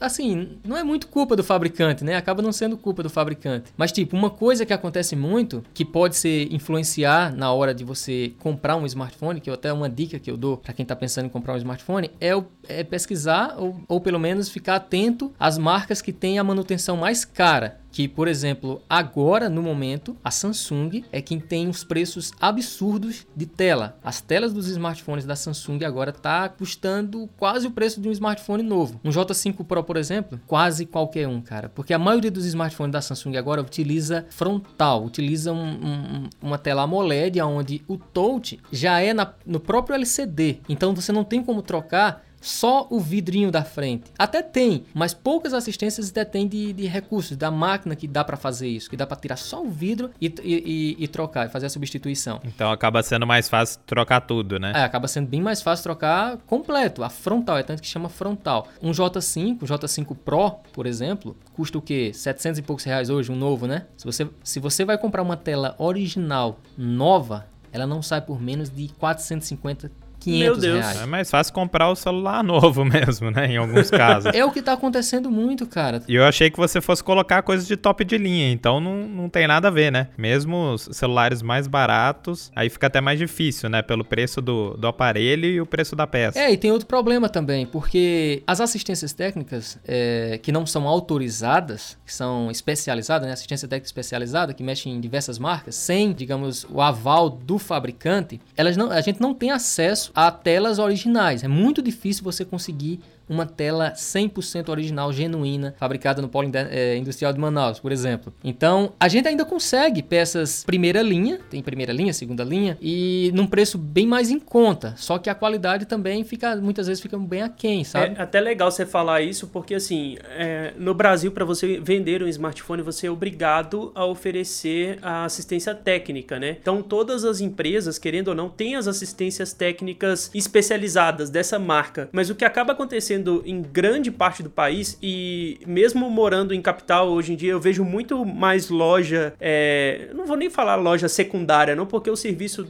Assim, não é muito culpa do fabricante, né? Acaba não sendo culpa do fabricante. Mas, tipo, uma coisa que acontece muito, que pode ser influenciar na hora de você comprar um smartphone, que eu até uma dica que eu dou para quem tá pensando em comprar um smartphone, é, o, é pesquisar ou, ou pelo menos ficar atento às marcas que têm a manutenção mais cara. Que, por exemplo, agora no momento, a Samsung é quem tem os preços absurdos de tela. As telas dos smartphones da Samsung agora tá custando quase o preço de um smartphone novo. Um J5 Pro, por exemplo, quase qualquer um, cara. Porque a maioria dos smartphones da Samsung agora utiliza frontal, utiliza um, um, uma tela AMOLED, onde o touch já é na, no próprio LCD. Então você não tem como trocar só o vidrinho da frente. Até tem, mas poucas assistências detêm de, de recursos da máquina que dá para fazer isso, que dá para tirar só o vidro e, e, e, trocar, e fazer a substituição. Então acaba sendo mais fácil trocar tudo, né? É, acaba sendo bem mais fácil trocar completo, a frontal, é tanto que chama frontal. Um J5, um J5 Pro, por exemplo, custa o quê? 700 e poucos reais hoje, um novo, né? Se você, se você vai comprar uma tela original nova, ela não sai por menos de 450 500 Meu Deus. reais. É mais fácil comprar o celular novo mesmo, né? Em alguns casos. é o que tá acontecendo muito, cara. E eu achei que você fosse colocar coisas de top de linha, então não, não tem nada a ver, né? Mesmo os celulares mais baratos, aí fica até mais difícil, né? Pelo preço do, do aparelho e o preço da peça. É, e tem outro problema também, porque as assistências técnicas é, que não são autorizadas, que são especializadas, né? Assistência técnica especializada, que mexe em diversas marcas, sem, digamos, o aval do fabricante, elas não, a gente não tem acesso a telas originais. É muito difícil você conseguir uma tela 100% original, genuína, fabricada no Polo é, Industrial de Manaus, por exemplo. Então, a gente ainda consegue peças primeira linha, tem primeira linha, segunda linha, e num preço bem mais em conta. Só que a qualidade também fica, muitas vezes, fica bem aquém, sabe? É até legal você falar isso, porque assim, é, no Brasil, para você vender um smartphone, você é obrigado a oferecer a assistência técnica, né? Então, todas as empresas, querendo ou não, têm as assistências técnicas especializadas dessa marca. Mas o que acaba acontecendo acontecendo em grande parte do país e mesmo morando em capital hoje em dia eu vejo muito mais loja, é, não vou nem falar loja secundária, não, porque o serviço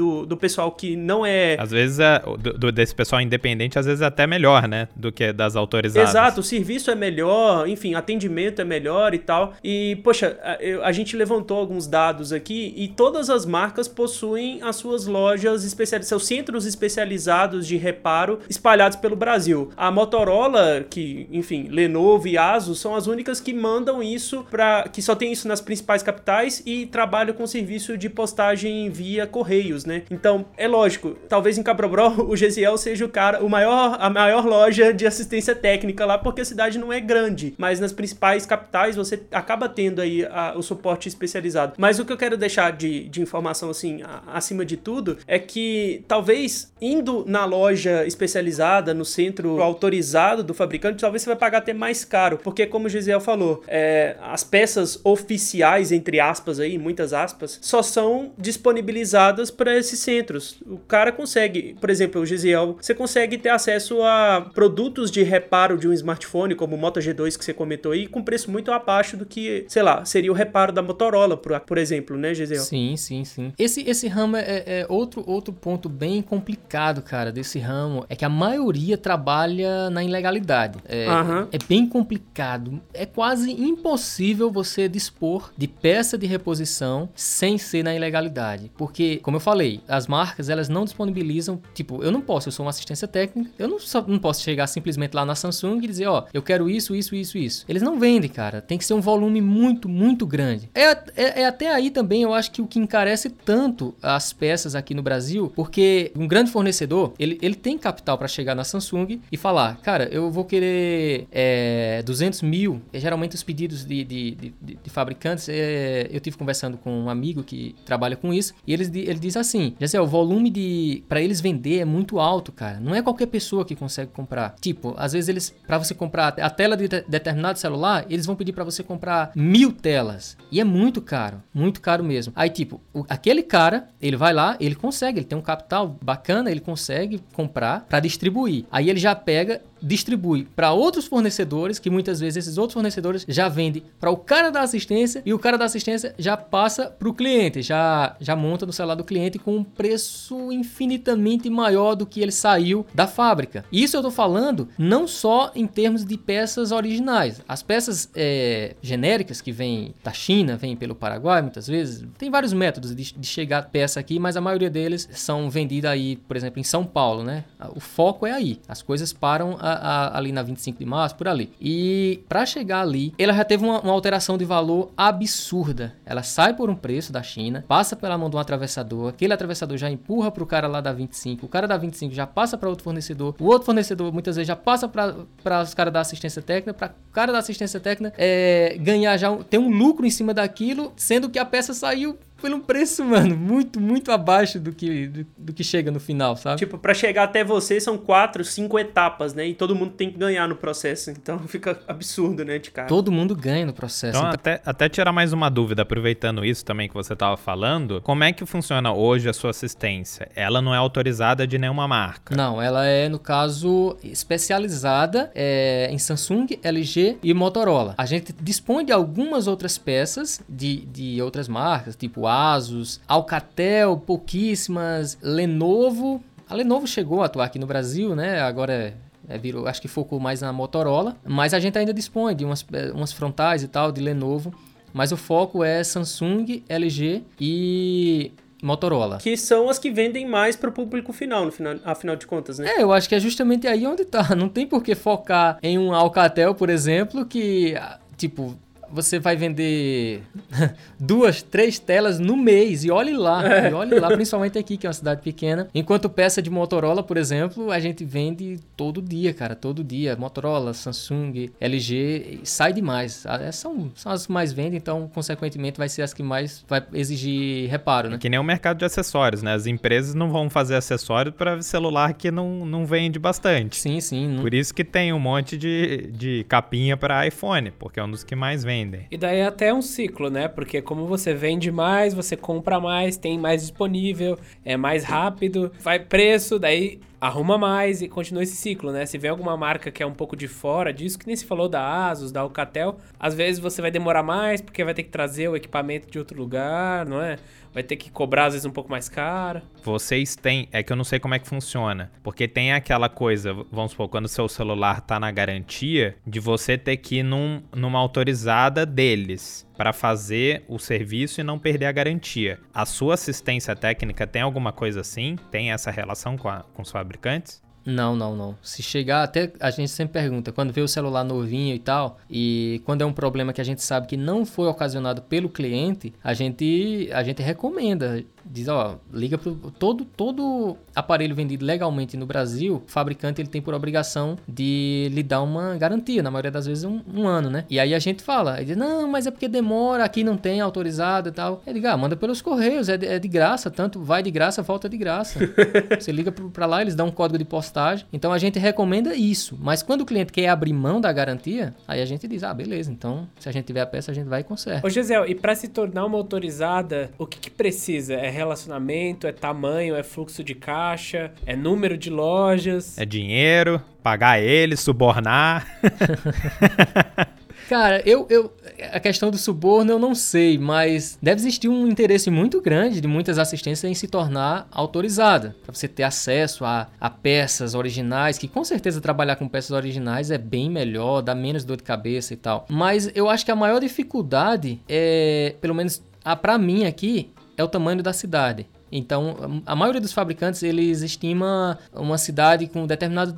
do, do pessoal que não é. Às vezes, é, do, desse pessoal independente, às vezes é até melhor, né? Do que das autorizadas. Exato, o serviço é melhor, enfim, atendimento é melhor e tal. E, poxa, a, a gente levantou alguns dados aqui e todas as marcas possuem as suas lojas especializadas, seus centros especializados de reparo espalhados pelo Brasil. A Motorola, que, enfim, Lenovo e Asus são as únicas que mandam isso para que só tem isso nas principais capitais e trabalham com serviço de postagem via correios, né? Né? Então, é lógico, talvez em Caprobró o Gesiel seja o cara, o maior, a maior loja de assistência técnica lá, porque a cidade não é grande, mas nas principais capitais você acaba tendo aí a, o suporte especializado. Mas o que eu quero deixar de, de informação, assim, a, acima de tudo, é que talvez indo na loja especializada, no centro autorizado do fabricante, talvez você vai pagar até mais caro, porque como o Gesiel falou, é, as peças oficiais, entre aspas aí, muitas aspas, só são disponibilizadas para esses centros. O cara consegue, por exemplo, o Gesiel, você consegue ter acesso a produtos de reparo de um smartphone, como o Moto G2 que você comentou aí, com preço muito abaixo do que, sei lá, seria o reparo da Motorola, por, por exemplo, né, Gesiel? Sim, sim, sim. Esse, esse ramo é, é outro, outro ponto bem complicado, cara, desse ramo, é que a maioria trabalha na ilegalidade. É, uhum. é bem complicado. É quase impossível você dispor de peça de reposição sem ser na ilegalidade. Porque, como eu falei, as marcas elas não disponibilizam, tipo, eu não posso, eu sou uma assistência técnica, eu não, só, não posso chegar simplesmente lá na Samsung e dizer, ó, eu quero isso, isso, isso, isso. Eles não vendem, cara. Tem que ser um volume muito, muito grande. É, é, é até aí também, eu acho que o que encarece tanto as peças aqui no Brasil, porque um grande fornecedor, ele, ele tem capital para chegar na Samsung e falar, cara, eu vou querer é, 200 mil. Geralmente os pedidos de, de, de, de fabricantes, é, eu tive conversando com um amigo que trabalha com isso e ele, ele diz assim, já sei, o volume de para eles vender é muito alto, cara. Não é qualquer pessoa que consegue comprar. Tipo, às vezes eles para você comprar a tela de determinado celular, eles vão pedir para você comprar mil telas e é muito caro, muito caro mesmo. Aí tipo, o, aquele cara, ele vai lá, ele consegue, ele tem um capital bacana, ele consegue comprar para distribuir. Aí ele já pega distribui para outros fornecedores, que muitas vezes esses outros fornecedores já vendem para o cara da assistência e o cara da assistência já passa para o cliente, já, já monta no celular do cliente com um preço infinitamente maior do que ele saiu da fábrica. Isso eu estou falando não só em termos de peças originais, as peças é, genéricas que vêm da China, vêm pelo Paraguai muitas vezes, tem vários métodos de, de chegar peça aqui, mas a maioria deles são vendidas aí, por exemplo, em São Paulo, né? O foco é aí, as coisas param a, a, ali na 25 de março, por ali. E para chegar ali, ela já teve uma, uma, alteração de valor absurda. Ela sai por um preço da China, passa pela mão de um atravessador, aquele atravessador já empurra pro cara lá da 25, o cara da 25 já passa para outro fornecedor, o outro fornecedor muitas vezes já passa para os caras da assistência técnica, para o cara da assistência técnica é, ganhar já um, ter um lucro em cima daquilo, sendo que a peça saiu por um preço, mano, muito, muito abaixo do que, do, do, que chega no final, sabe? Tipo, para chegar até você são quatro, cinco etapas, né? E todo mundo tem que ganhar no processo. Então fica absurdo, né, de cara. Todo mundo ganha no processo. Então, então... Até, até tirar mais uma dúvida, aproveitando isso também que você tava falando, como é que funciona hoje a sua assistência? Ela não é autorizada de nenhuma marca? Não, ela é, no caso, especializada é, em Samsung, LG e Motorola. A gente dispõe de algumas outras peças de, de outras marcas, tipo Asus, Alcatel, pouquíssimas, Lenovo. A Lenovo chegou a atuar aqui no Brasil, né? Agora é, é, virou, acho que focou mais na Motorola, mas a gente ainda dispõe de umas, é, umas frontais e tal de Lenovo, mas o foco é Samsung, LG e Motorola. Que são as que vendem mais para o público final, no final, afinal de contas, né? É, eu acho que é justamente aí onde tá. Não tem por que focar em um Alcatel, por exemplo, que, tipo, você vai vender duas, três telas no mês. E olhe lá, é. e olhe lá, principalmente aqui, que é uma cidade pequena. Enquanto peça de Motorola, por exemplo, a gente vende todo dia, cara, todo dia. Motorola, Samsung, LG, sai demais. É, são, são as que mais vendem, então, consequentemente, vai ser as que mais vai exigir reparo, né? É que nem o mercado de acessórios, né? As empresas não vão fazer acessório para celular que não, não vende bastante. Sim, sim. Não... Por isso que tem um monte de, de capinha para iPhone, porque é um dos que mais vende vendem. E daí é até um ciclo, né? Porque como você vende mais, você compra mais, tem mais disponível, é mais rápido, vai preço, daí arruma mais e continua esse ciclo, né? Se vê alguma marca que é um pouco de fora disso, que nem se falou da Asus, da Alcatel, às vezes você vai demorar mais porque vai ter que trazer o equipamento de outro lugar, não é? vai ter que cobrar às vezes um pouco mais caro. Vocês têm, é que eu não sei como é que funciona, porque tem aquela coisa, vamos supor, quando o seu celular tá na garantia, de você ter que ir num, numa autorizada deles para fazer o serviço e não perder a garantia. A sua assistência técnica tem alguma coisa assim? Tem essa relação com, a, com os fabricantes? Não, não, não. Se chegar até a gente sempre pergunta, quando vê o celular novinho e tal, e quando é um problema que a gente sabe que não foi ocasionado pelo cliente, a gente a gente recomenda diz, ó, liga pro todo todo aparelho vendido legalmente no Brasil, o fabricante ele tem por obrigação de lhe dar uma garantia, na maioria das vezes um, um ano, né? E aí a gente fala, ele diz, não, mas é porque demora, aqui não tem autorizado e tal. Ele diz, ah, manda pelos correios, é de, é de graça, tanto vai de graça, volta de graça. Você liga para lá, eles dão um código de postagem. Então a gente recomenda isso, mas quando o cliente quer abrir mão da garantia, aí a gente diz, ah, beleza, então se a gente tiver a peça, a gente vai e conserta. Ô Gisele, e para se tornar uma autorizada, o que, que precisa? É relacionamento, é tamanho, é fluxo de caixa, é número de lojas. É dinheiro, pagar ele, subornar. Cara, eu, eu. A questão do suborno eu não sei, mas deve existir um interesse muito grande de muitas assistências em se tornar autorizada. Pra você ter acesso a, a peças originais, que com certeza trabalhar com peças originais é bem melhor, dá menos dor de cabeça e tal. Mas eu acho que a maior dificuldade é, pelo menos a para mim aqui, é o tamanho da cidade. Então, a maioria dos fabricantes, eles estima uma cidade com determinado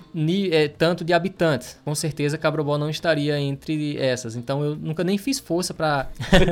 é, tanto de habitantes. Com certeza, Cabrobó não estaria entre essas. Então, eu nunca nem fiz força para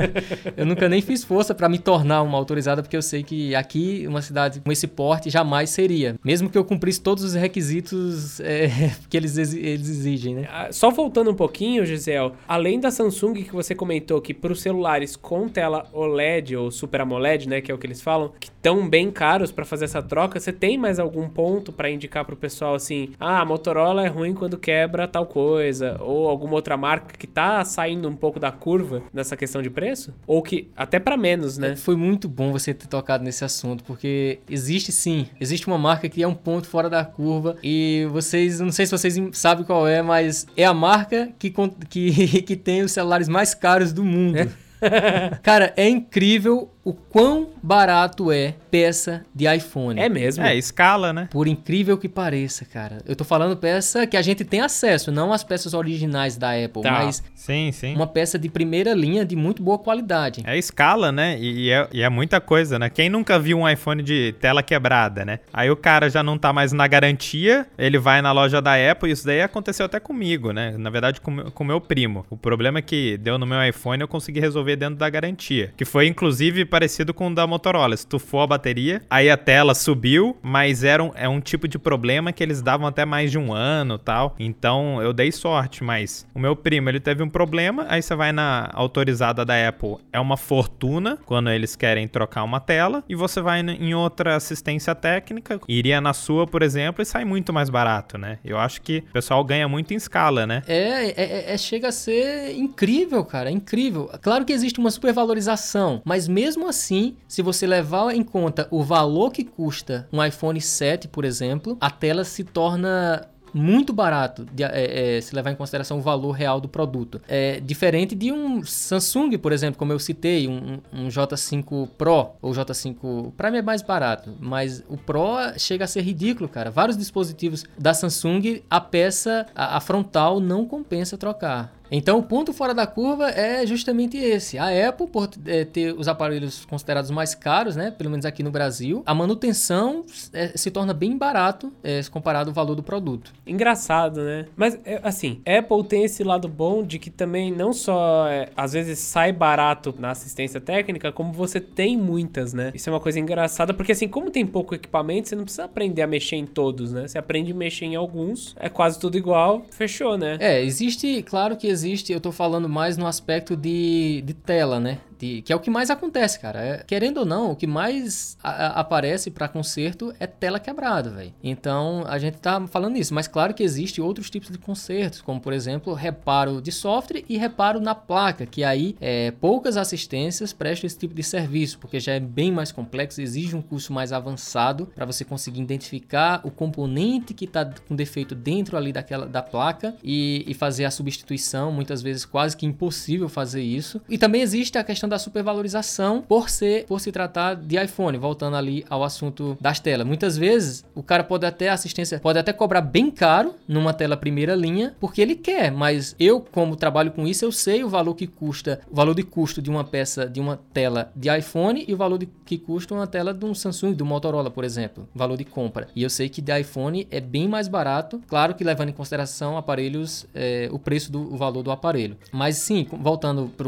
eu nunca nem fiz força para me tornar uma autorizada, porque eu sei que aqui, uma cidade com esse porte, jamais seria. Mesmo que eu cumprisse todos os requisitos é, que eles, eles exigem, né? Ah, só voltando um pouquinho, Gisele, além da Samsung que você comentou que para os celulares com tela OLED ou Super AMOLED, né, que é o que eles falam, que estão bem caros para fazer essa troca, você tem mais algum ponto para indicar pro pessoal assim: "Ah, a Motorola é ruim quando quebra tal coisa", ou alguma outra marca que tá saindo um pouco da curva nessa questão de preço? Ou que até para menos, né? Foi muito bom você ter tocado nesse assunto, porque existe sim, existe uma marca que é um ponto fora da curva e vocês, não sei se vocês sabem qual é, mas é a marca que que, que tem os celulares mais caros do mundo. É. Cara, é incrível o quão barato é peça de iPhone. É mesmo? É, escala, né? Por incrível que pareça, cara. Eu tô falando peça que a gente tem acesso, não as peças originais da Apple, tá. mas sim, sim. uma peça de primeira linha de muito boa qualidade. É escala, né? E, e, é, e é muita coisa, né? Quem nunca viu um iPhone de tela quebrada, né? Aí o cara já não tá mais na garantia, ele vai na loja da Apple, isso daí aconteceu até comigo, né? Na verdade, com o meu primo. O problema é que deu no meu iPhone, eu consegui resolver dentro da garantia. Que foi, inclusive, parecido com o da Motorola. Estufou a bateria, aí a tela subiu, mas era um, é um tipo de problema que eles davam até mais de um ano tal. Então eu dei sorte, mas o meu primo ele teve um problema. Aí você vai na autorizada da Apple, é uma fortuna quando eles querem trocar uma tela, e você vai em outra assistência técnica, iria na sua, por exemplo, e sai muito mais barato, né? Eu acho que o pessoal ganha muito em escala, né? É, é, é, é chega a ser incrível, cara, é incrível. Claro que existe uma supervalorização, mas mesmo assim, se você levar em conta o valor que custa um iPhone 7, por exemplo, a tela se torna muito barato de, é, é, se levar em consideração o valor real do produto. É diferente de um Samsung, por exemplo, como eu citei, um, um J5 Pro ou J5 para mim é mais barato, mas o Pro chega a ser ridículo, cara. Vários dispositivos da Samsung, a peça, a, a frontal não compensa trocar. Então, o ponto fora da curva é justamente esse. A Apple, por é, ter os aparelhos considerados mais caros, né, pelo menos aqui no Brasil, a manutenção é, se torna bem barato é, comparado ao valor do produto. Engraçado, né? Mas, é, assim, Apple tem esse lado bom de que também não só, é, às vezes, sai barato na assistência técnica, como você tem muitas, né? Isso é uma coisa engraçada, porque, assim, como tem pouco equipamento, você não precisa aprender a mexer em todos, né? Você aprende a mexer em alguns, é quase tudo igual, fechou, né? É, existe, claro que existe existe, eu tô falando mais no aspecto de, de tela, né? Que é o que mais acontece, cara. É, querendo ou não, o que mais a, a, aparece para conserto é tela quebrada, velho. Então a gente tá falando isso, mas claro que existe outros tipos de consertos, como por exemplo, reparo de software e reparo na placa, que aí é, poucas assistências prestam esse tipo de serviço, porque já é bem mais complexo, exige um curso mais avançado para você conseguir identificar o componente que está com defeito dentro ali daquela da placa e, e fazer a substituição muitas vezes quase que impossível fazer isso. E também existe a questão da supervalorização por ser por se tratar de iPhone, voltando ali ao assunto das telas. Muitas vezes o cara pode até assistência, pode até cobrar bem caro numa tela primeira linha, porque ele quer, mas eu como trabalho com isso, eu sei o valor que custa, o valor de custo de uma peça de uma tela de iPhone e o valor de, que custa uma tela de um Samsung, do Motorola, por exemplo, valor de compra. E eu sei que de iPhone é bem mais barato, claro que levando em consideração aparelhos, é, o preço do o valor do aparelho. Mas sim, voltando para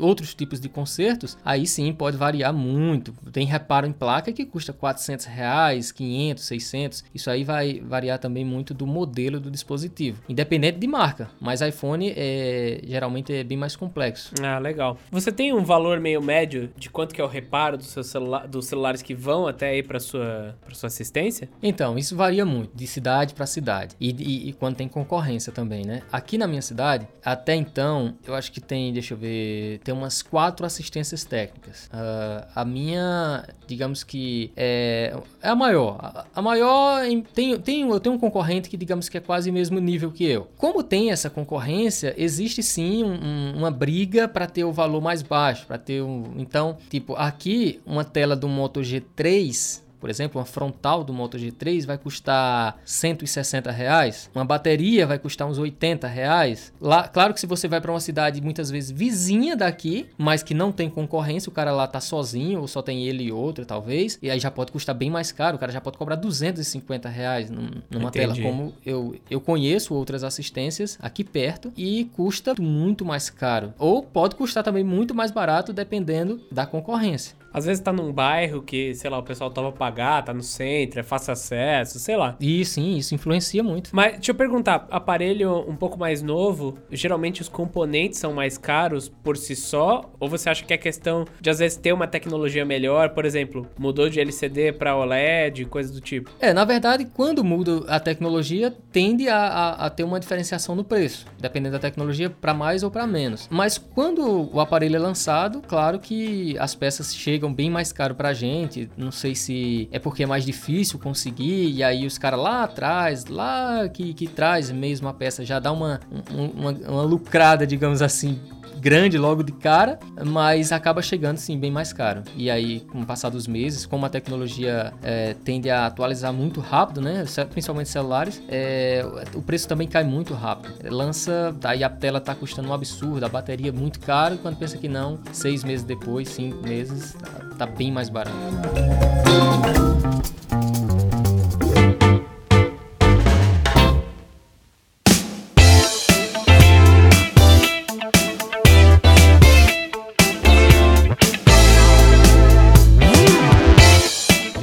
outros tipos de consertos, aí sim pode variar muito. Tem reparo em placa que custa 400 reais, 500, 600. Isso aí vai variar também muito do modelo do dispositivo, independente de marca. Mas iPhone é, geralmente é bem mais complexo. Ah, legal. Você tem um valor meio médio de quanto que é o reparo do seu dos celulares que vão até aí para sua para sua assistência? Então, isso varia muito de cidade para cidade e, e, e quando tem concorrência também, né? Aqui na minha cidade, até então, eu acho que tem, deixa eu ver, tem umas quatro assistências técnicas. Uh, a minha, digamos que é, é a maior. A, a maior tem, tem, eu tenho um concorrente que digamos que é quase o mesmo nível que eu. Como tem essa concorrência, existe sim um, um, uma briga para ter o valor mais baixo, para ter um, então, tipo, aqui uma tela do Moto G3 por exemplo, uma frontal do Moto G3 vai custar 160 reais, uma bateria vai custar uns 80 reais. Lá, claro que se você vai para uma cidade muitas vezes vizinha daqui, mas que não tem concorrência, o cara lá tá sozinho ou só tem ele e outro talvez, e aí já pode custar bem mais caro, o cara já pode cobrar 250 reais numa Entendi. tela, como eu, eu conheço outras assistências aqui perto e custa muito mais caro. Ou pode custar também muito mais barato dependendo da concorrência. Às vezes tá num bairro que, sei lá, o pessoal tava pagar, tá no centro, é fácil acesso, sei lá. E sim, isso influencia muito. Mas deixa eu perguntar, aparelho um pouco mais novo, geralmente os componentes são mais caros por si só? Ou você acha que é questão de às vezes ter uma tecnologia melhor, por exemplo, mudou de LCD para OLED, coisa do tipo? É, na verdade, quando muda a tecnologia, tende a, a, a ter uma diferenciação no preço, dependendo da tecnologia, para mais ou para menos. Mas quando o aparelho é lançado, claro que as peças chegam chegam bem mais caro pra gente. Não sei se é porque é mais difícil conseguir, e aí os caras lá atrás, lá que, que traz mesmo a peça, já dá uma, uma, uma lucrada, digamos assim, grande logo de cara, mas acaba chegando sim bem mais caro. E aí, com o passar dos meses, como a tecnologia é, tende a atualizar muito rápido, né? Principalmente celulares, é, o preço também cai muito rápido. Lança, aí a tela tá custando um absurdo, a bateria é muito caro, quando pensa que não, seis meses depois, cinco meses, tá, tá bem mais barato.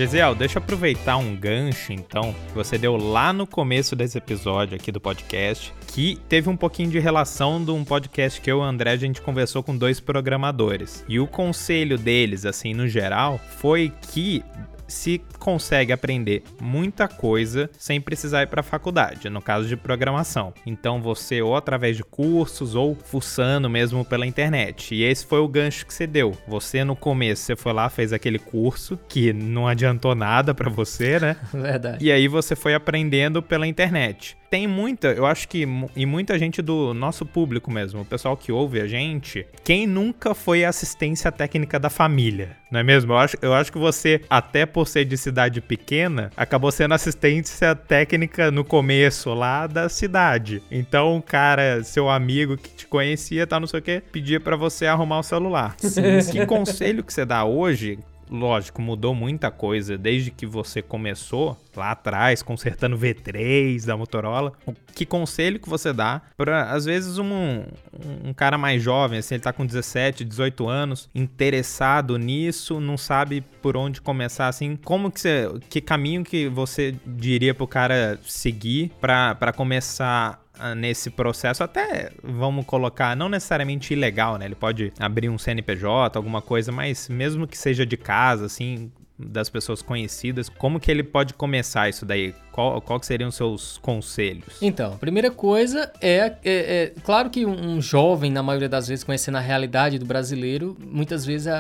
Gesiel, deixa eu aproveitar um gancho, então, que você deu lá no começo desse episódio aqui do podcast, que teve um pouquinho de relação de um podcast que eu e o André a gente conversou com dois programadores. E o conselho deles, assim, no geral, foi que se consegue aprender muita coisa sem precisar ir para a faculdade, no caso de programação. Então você ou através de cursos ou fuçando mesmo pela internet. E esse foi o gancho que você deu. Você no começo você foi lá, fez aquele curso que não adiantou nada para você, né? Verdade. E aí você foi aprendendo pela internet tem muita, eu acho que e muita gente do nosso público mesmo, o pessoal que ouve a gente, quem nunca foi assistência técnica da família, não é mesmo? Eu acho, eu acho que você, até por ser de cidade pequena, acabou sendo assistência técnica no começo lá da cidade. Então, o cara, seu amigo que te conhecia, tá não sei o que, pedia para você arrumar o celular. Sim. que conselho que você dá hoje lógico, mudou muita coisa desde que você começou lá atrás, consertando V3 da Motorola. Que conselho que você dá para, às vezes, um, um cara mais jovem, assim, ele tá com 17, 18 anos, interessado nisso, não sabe por onde começar, assim, como que você, que caminho que você diria pro cara seguir para começar nesse processo, até vamos colocar, não necessariamente ilegal, né? Ele pode abrir um CNPJ, alguma coisa, mas mesmo que seja de casa, assim, das pessoas conhecidas, como que ele pode começar isso daí? Qual, qual seriam os seus conselhos? Então, a primeira coisa é, é, é claro que um, um, jovem, na maioria das vezes, conhecendo a realidade do brasileiro, muitas vezes a,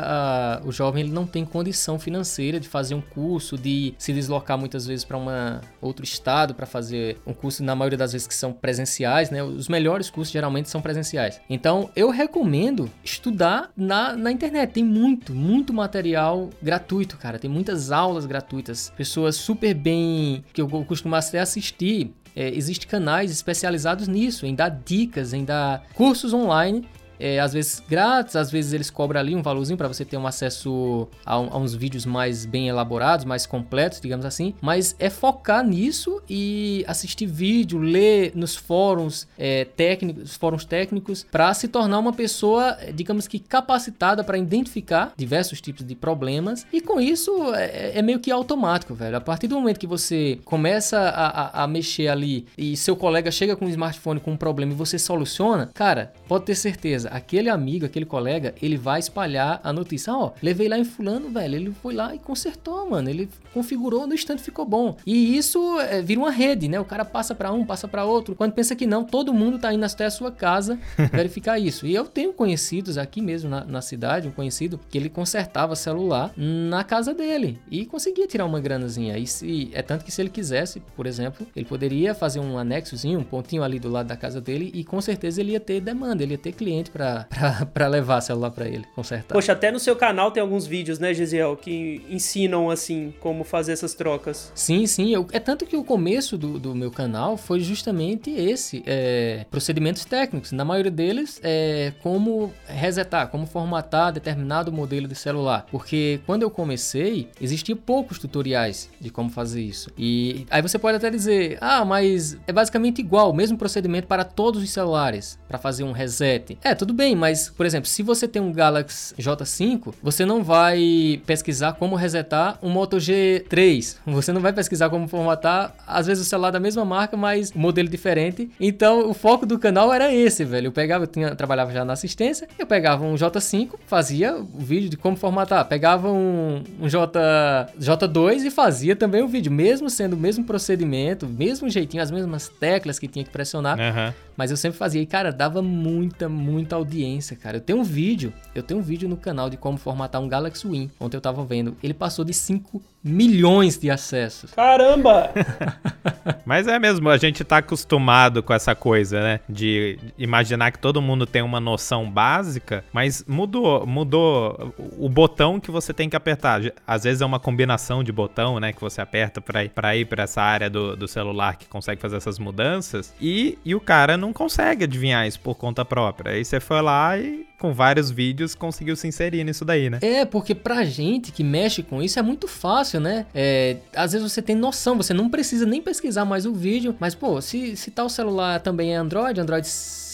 a, o jovem ele não tem condição financeira de fazer um curso, de se deslocar muitas vezes para outro estado para fazer um curso, na maioria das vezes que são presenciais, né? Os melhores cursos geralmente são presenciais. Então, eu recomendo estudar na, na internet. Tem muito, muito material gratuito, cara. Tem muitas aulas gratuitas. Pessoas super bem que eu costumo até assistir. É, Existem canais especializados nisso, em dar dicas, em dar cursos online é, às vezes grátis, às vezes eles cobram ali um valorzinho para você ter um acesso a, um, a, uns vídeos mais bem elaborados, mais completos, digamos assim. Mas é focar nisso e assistir vídeo, ler nos fóruns é, técnicos, fóruns técnicos, para se tornar uma pessoa, digamos que capacitada para identificar diversos tipos de problemas. E com isso é, é, meio que automático, velho. A partir do momento que você começa a, a, a mexer ali e seu colega chega com um smartphone com um problema e você soluciona, cara, pode ter certeza aquele amigo, aquele colega, ele vai espalhar a notícia. Ó, oh, levei lá em fulano, velho, ele foi lá e consertou, mano. Ele configurou, no instante ficou bom. E isso é, vira uma rede, né? O cara passa para um, passa para outro. Quando pensa que não, todo mundo tá indo até a sua casa verificar isso. E eu tenho conhecidos aqui mesmo na, na cidade, um conhecido que ele consertava celular na casa dele e conseguia tirar uma granazinha. E se, é tanto que se ele quisesse, por exemplo, ele poderia fazer um anexozinho, um pontinho ali do lado da casa dele e com certeza ele ia ter demanda, ele ia ter cliente para levar celular para ele, consertar. Poxa, até no seu canal tem alguns vídeos, né, Gisiel, que ensinam, assim, como fazer essas trocas. Sim, sim. Eu, é tanto que o começo do, do meu canal foi justamente esse, é, procedimentos técnicos. Na maioria deles, é como resetar, como formatar determinado modelo de celular. Porque quando eu comecei, existia poucos tutoriais de como fazer isso. E aí você pode até dizer, ah, mas é basicamente igual, o mesmo procedimento para todos os celulares, para fazer um reset. É, tudo bem, mas, por exemplo, se você tem um Galaxy J5, você não vai pesquisar como resetar um Moto G3. Você não vai pesquisar como formatar, às vezes, o celular da mesma marca, mas modelo diferente. Então, o foco do canal era esse, velho. Eu pegava, eu tinha, trabalhava já na assistência, eu pegava um J5, fazia o vídeo de como formatar. Pegava um, um J, J2 e fazia também o vídeo, mesmo sendo o mesmo procedimento, mesmo jeitinho, as mesmas teclas que tinha que pressionar. Uhum. Mas eu sempre fazia. E, cara, dava muita, muita audiência, cara. Eu tenho um vídeo, eu tenho um vídeo no canal de como formatar um Galaxy Win. Ontem eu tava vendo. Ele passou de 5 milhões de acessos. Caramba! Mas é mesmo, a gente tá acostumado com essa coisa, né? De imaginar que todo mundo tem uma noção básica, mas mudou, mudou o botão que você tem que apertar. Às vezes é uma combinação de botão, né? Que você aperta pra ir pra, ir pra essa área do, do celular que consegue fazer essas mudanças. E, e o cara não consegue adivinhar isso por conta própria. Aí você foi lá e com vários vídeos, conseguiu se inserir nisso daí, né? É, porque pra gente que mexe com isso é muito fácil, né? É, às vezes você tem noção, você não precisa nem pesquisar mais o vídeo, mas pô, se, se tal celular também é Android, Android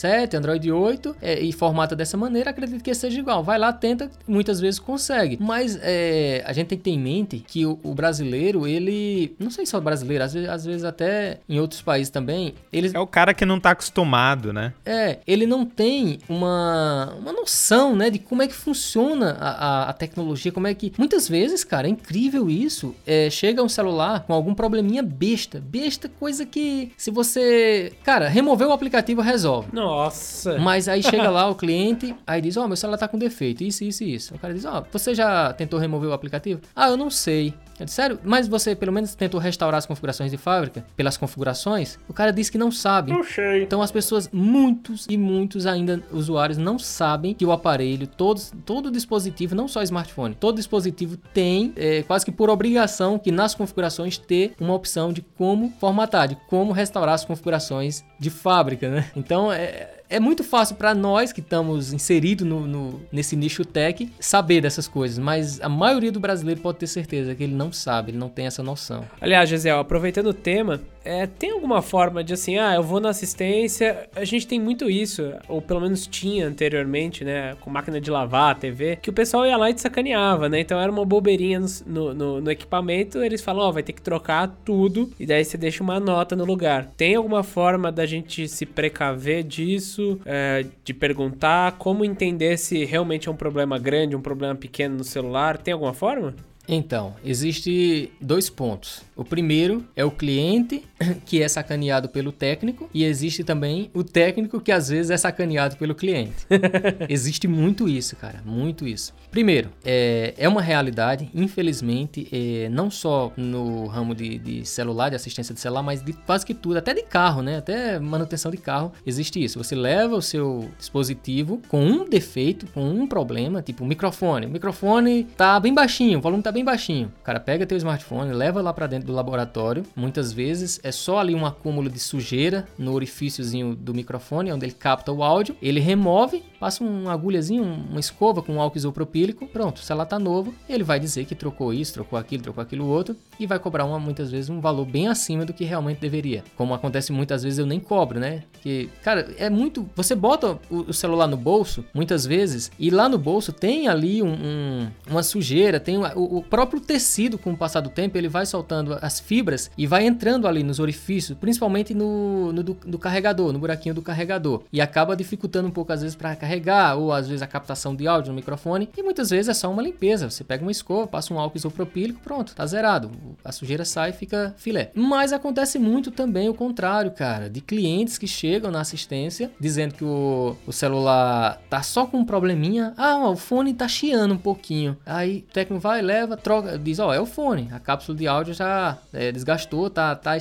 7, Android 8 é, e formata dessa maneira, acredito que seja igual. Vai lá, tenta, muitas vezes consegue. Mas é, a gente tem que ter em mente que o, o, brasileiro, ele. Não sei só o brasileiro, às vezes, às vezes até em outros países também. Eles, é o cara que não tá acostumado, né? É, ele não tem uma, uma noção, né, de como é que funciona a, a, a tecnologia, como é que. Muitas vezes, cara, é incrível isso. É, chega um celular com algum probleminha besta. Besta, coisa que se você. Cara, remover o aplicativo resolve. Não, nossa! Mas aí chega lá o cliente, aí diz: Ó, oh, meu celular tá com defeito, isso, isso isso. O cara diz: Ó, oh, você já tentou remover o aplicativo? Ah, eu não sei. Eu disse, sério? Mas você pelo menos tentou restaurar as configurações de fábrica? Pelas configurações? O cara disse que não sabe. Não sei. Então as pessoas, muitos e muitos ainda usuários não sabem que o aparelho, todos, todo dispositivo, não só smartphone, todo dispositivo tem, é, quase que por obrigação, que nas configurações ter uma opção de como formatar, de como restaurar as configurações de fábrica, né? Então é é muito fácil para nós que estamos inseridos no, no, nesse nicho tech saber dessas coisas, mas a maioria do brasileiro pode ter certeza que ele não sabe, ele não tem essa noção. Aliás, Gisele, aproveitando o tema, é, tem alguma forma de assim, ah, eu vou na assistência, a gente tem muito isso, ou pelo menos tinha anteriormente, né, com máquina de lavar, TV, que o pessoal ia lá e te sacaneava, né, então era uma bobeirinha no, no, no equipamento, eles falam, ó, oh, vai ter que trocar tudo, e daí você deixa uma nota no lugar. Tem alguma forma da gente se precaver disso, é, de perguntar como entender se realmente é um problema grande, um problema pequeno no celular, tem alguma forma? Então, existe dois pontos. O primeiro é o cliente que é sacaneado pelo técnico e existe também o técnico que às vezes é sacaneado pelo cliente. existe muito isso, cara, muito isso. Primeiro, é, é uma realidade, infelizmente, é, não só no ramo de, de, celular, de assistência de celular, mas de quase que tudo, até de carro, né? Até manutenção de carro, existe isso. Você leva o seu dispositivo com um defeito, com um problema, tipo microfone. O microfone tá bem baixinho, o volume tá bem baixinho. O cara pega teu smartphone, leva lá para dentro do laboratório. Muitas vezes é só ali um acúmulo de sujeira no orifíciozinho do microfone, onde ele capta o áudio. Ele remove, passa uma agulhazinha, uma escova com álcool isopropílico. Pronto, o celular tá novo. Ele vai dizer que trocou isso, trocou aquilo, trocou aquilo outro e vai cobrar uma, muitas vezes um valor bem acima do que realmente deveria. Como acontece muitas vezes eu nem cobro, né? Que, cara, é muito. Você bota o, o celular no bolso, muitas vezes, e lá no bolso tem ali um, um, uma sujeira, tem o, o, próprio tecido com o passar do tempo, ele vai soltando as fibras e vai entrando ali nos orifícios, principalmente no, no do, do, carregador, no buraquinho do carregador. E acaba dificultando um pouco, às vezes, para carregar, ou às vezes a captação de áudio no microfone. E muitas vezes é só uma limpeza. Você pega uma escova, passa um álcool isopropílico, pronto, tá zerado. A sujeira sai e fica filé. Mas acontece muito também o contrário, cara, de clientes que chegam na assistência dizendo que o, o celular tá só com um probleminha. Ah, o fone tá chiando um pouquinho. Aí o técnico vai, leva, troca, diz: Ó, é o fone. A cápsula de áudio já é, desgastou, tá, tá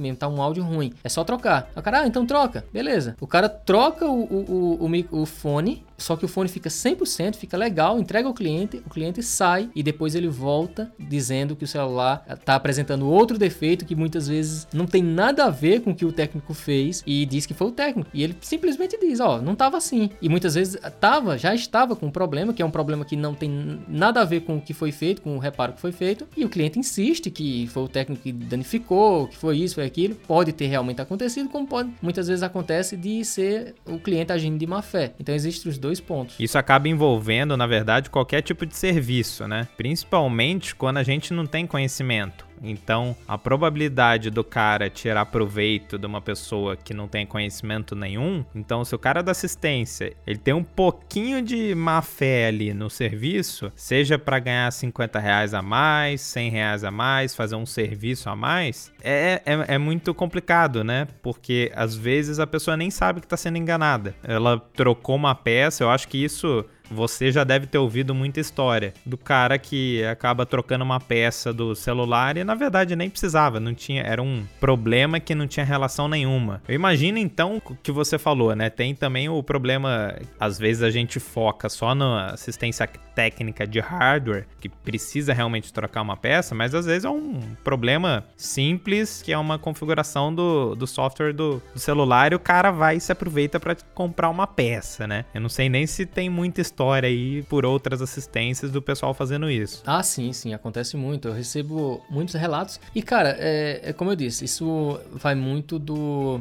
mesmo, tá um áudio ruim. É só trocar. O cara, ah, então troca. Beleza. O cara troca o, o, o, o, o fone só que o fone fica 100%, fica legal, entrega ao cliente, o cliente sai e depois ele volta dizendo que o celular está apresentando outro defeito que muitas vezes não tem nada a ver com o que o técnico fez e diz que foi o técnico. E ele simplesmente diz, ó, oh, não estava assim. E muitas vezes tava, já estava com um problema, que é um problema que não tem nada a ver com o que foi feito, com o reparo que foi feito, e o cliente insiste que foi o técnico que danificou, que foi isso, foi aquilo. Pode ter realmente acontecido, como pode, muitas vezes acontece de ser o cliente agindo de má fé. Então existem os dois pontos. Isso acaba envolvendo, na verdade, qualquer tipo de serviço, né? Principalmente quando a gente não tem conhecimento. Então, a probabilidade do cara tirar proveito de uma pessoa que não tem conhecimento nenhum, então se o cara da assistência, ele tem um pouquinho de má fé ali no serviço, seja para ganhar 50 reais a mais, 100 reais a mais, fazer um serviço a mais, é, é, é muito complicado, né? Porque às vezes a pessoa nem sabe que está sendo enganada. Ela trocou uma peça, eu acho que isso você já deve ter ouvido muita história do cara que acaba trocando uma peça do celular e na verdade nem precisava, não tinha, era um problema que não tinha relação nenhuma. Eu imagino então o que você falou, né? Tem também o problema, às vezes a gente foca só na assistência técnica de hardware, que precisa realmente trocar uma peça, mas às vezes é um problema simples, que é uma configuração do, do software do, do celular e o cara vai e se aproveita para comprar uma peça, né? Eu não sei nem se tem muita história história aí por outras assistências do pessoal fazendo isso. Ah, sim, sim, acontece muito. Eu recebo muitos relatos. E, cara, é, é como eu disse, isso vai muito do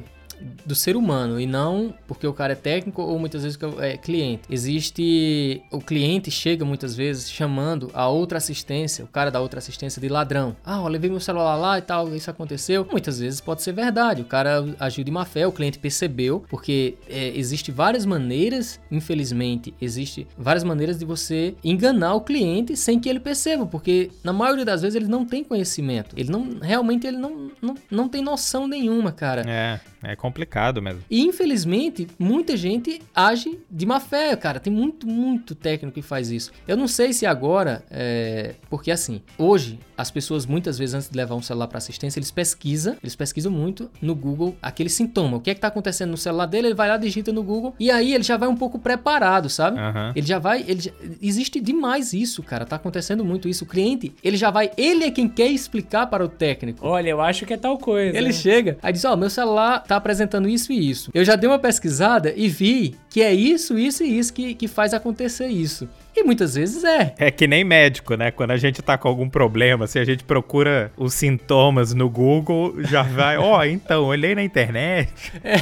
do ser humano e não porque o cara é técnico ou muitas vezes é cliente. Existe o cliente chega muitas vezes chamando a outra assistência, o cara da outra assistência de ladrão. Ah, eu levei meu celular lá e tal, isso aconteceu. Muitas vezes pode ser verdade. O cara agiu de má fé, o cliente percebeu, porque é, existe várias maneiras, infelizmente, existe várias maneiras de você enganar o cliente sem que ele perceba, porque na maioria das vezes ele não tem conhecimento. Ele não realmente ele não, não, não tem noção nenhuma, cara. É. É complicado mesmo. E infelizmente, muita gente age de má fé, cara. Tem muito, muito técnico que faz isso. Eu não sei se agora, é... porque assim, hoje as pessoas muitas vezes antes de levar um celular para assistência, eles pesquisam, eles pesquisam muito no Google aquele sintoma. O que é que tá acontecendo no celular dele? Ele vai lá, digita no Google e aí ele já vai um pouco preparado, sabe? Uhum. Ele já vai, ele já... existe demais isso, cara. Tá acontecendo muito isso. O cliente, ele já vai, ele é quem quer explicar para o técnico. Olha, eu acho que é tal coisa. Ele chega, aí diz: "Ó, oh, meu celular tá apresentando isso e isso". Eu já dei uma pesquisada e vi que é isso, isso e isso que, que faz acontecer isso. E muitas vezes é. É que nem médico, né? Quando a gente tá com algum problema, se a gente procura os sintomas no Google, já vai, ó, oh, então, olhei na internet. É.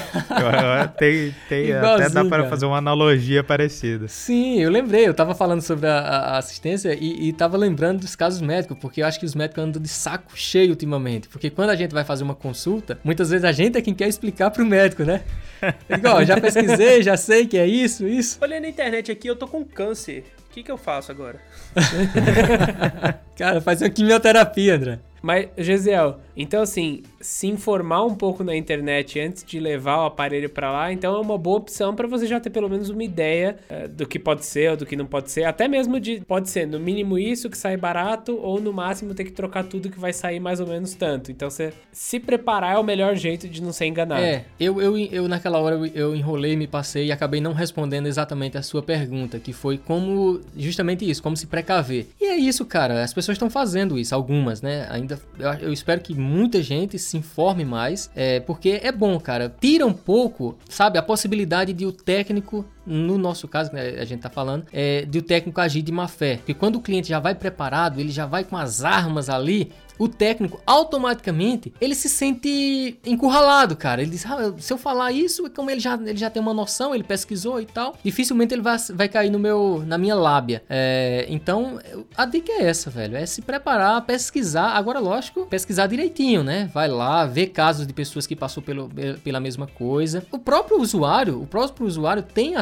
tem, tem até dá para fazer uma analogia parecida. Sim, eu lembrei, eu tava falando sobre a, a assistência e, e tava lembrando dos casos médicos, porque eu acho que os médicos andam de saco cheio ultimamente. Porque quando a gente vai fazer uma consulta, muitas vezes a gente é quem quer explicar pro médico, né? Igual, já pesquisei, já sei que é isso, isso. Olhei na internet aqui, eu tô com câncer O que, que eu faço agora? Cara, faz uma quimioterapia, André. Mas, Gesiel, então assim, se informar um pouco na internet antes de levar o aparelho para lá, então é uma boa opção para você já ter pelo menos uma ideia uh, do que pode ser ou do que não pode ser, até mesmo de pode ser no mínimo isso que sai barato ou no máximo ter que trocar tudo que vai sair mais ou menos tanto. Então você se preparar é o melhor jeito de não ser enganado. É, eu, eu, eu naquela hora eu, eu enrolei, me passei e acabei não respondendo exatamente a sua pergunta, que foi como justamente isso, como se precaver. E é isso, cara, as pessoas estão fazendo isso, algumas, né? Ainda eu, eu espero que muita gente se informe mais, é, porque é bom, cara. Tira um pouco, sabe, a possibilidade de o técnico no nosso caso, né, a gente tá falando, é de o técnico agir de má fé. Porque quando o cliente já vai preparado, ele já vai com as armas ali, o técnico automaticamente ele se sente encurralado, cara. Ele diz: ah, se eu falar isso, como ele já, ele já tem uma noção, ele pesquisou e tal, dificilmente ele vai, vai cair no meu, na minha lábia. É, então, a dica é essa, velho: é se preparar, pesquisar. Agora, lógico, pesquisar direitinho, né? Vai lá, ver casos de pessoas que passou pelo, pela mesma coisa. O próprio usuário, o próprio usuário tem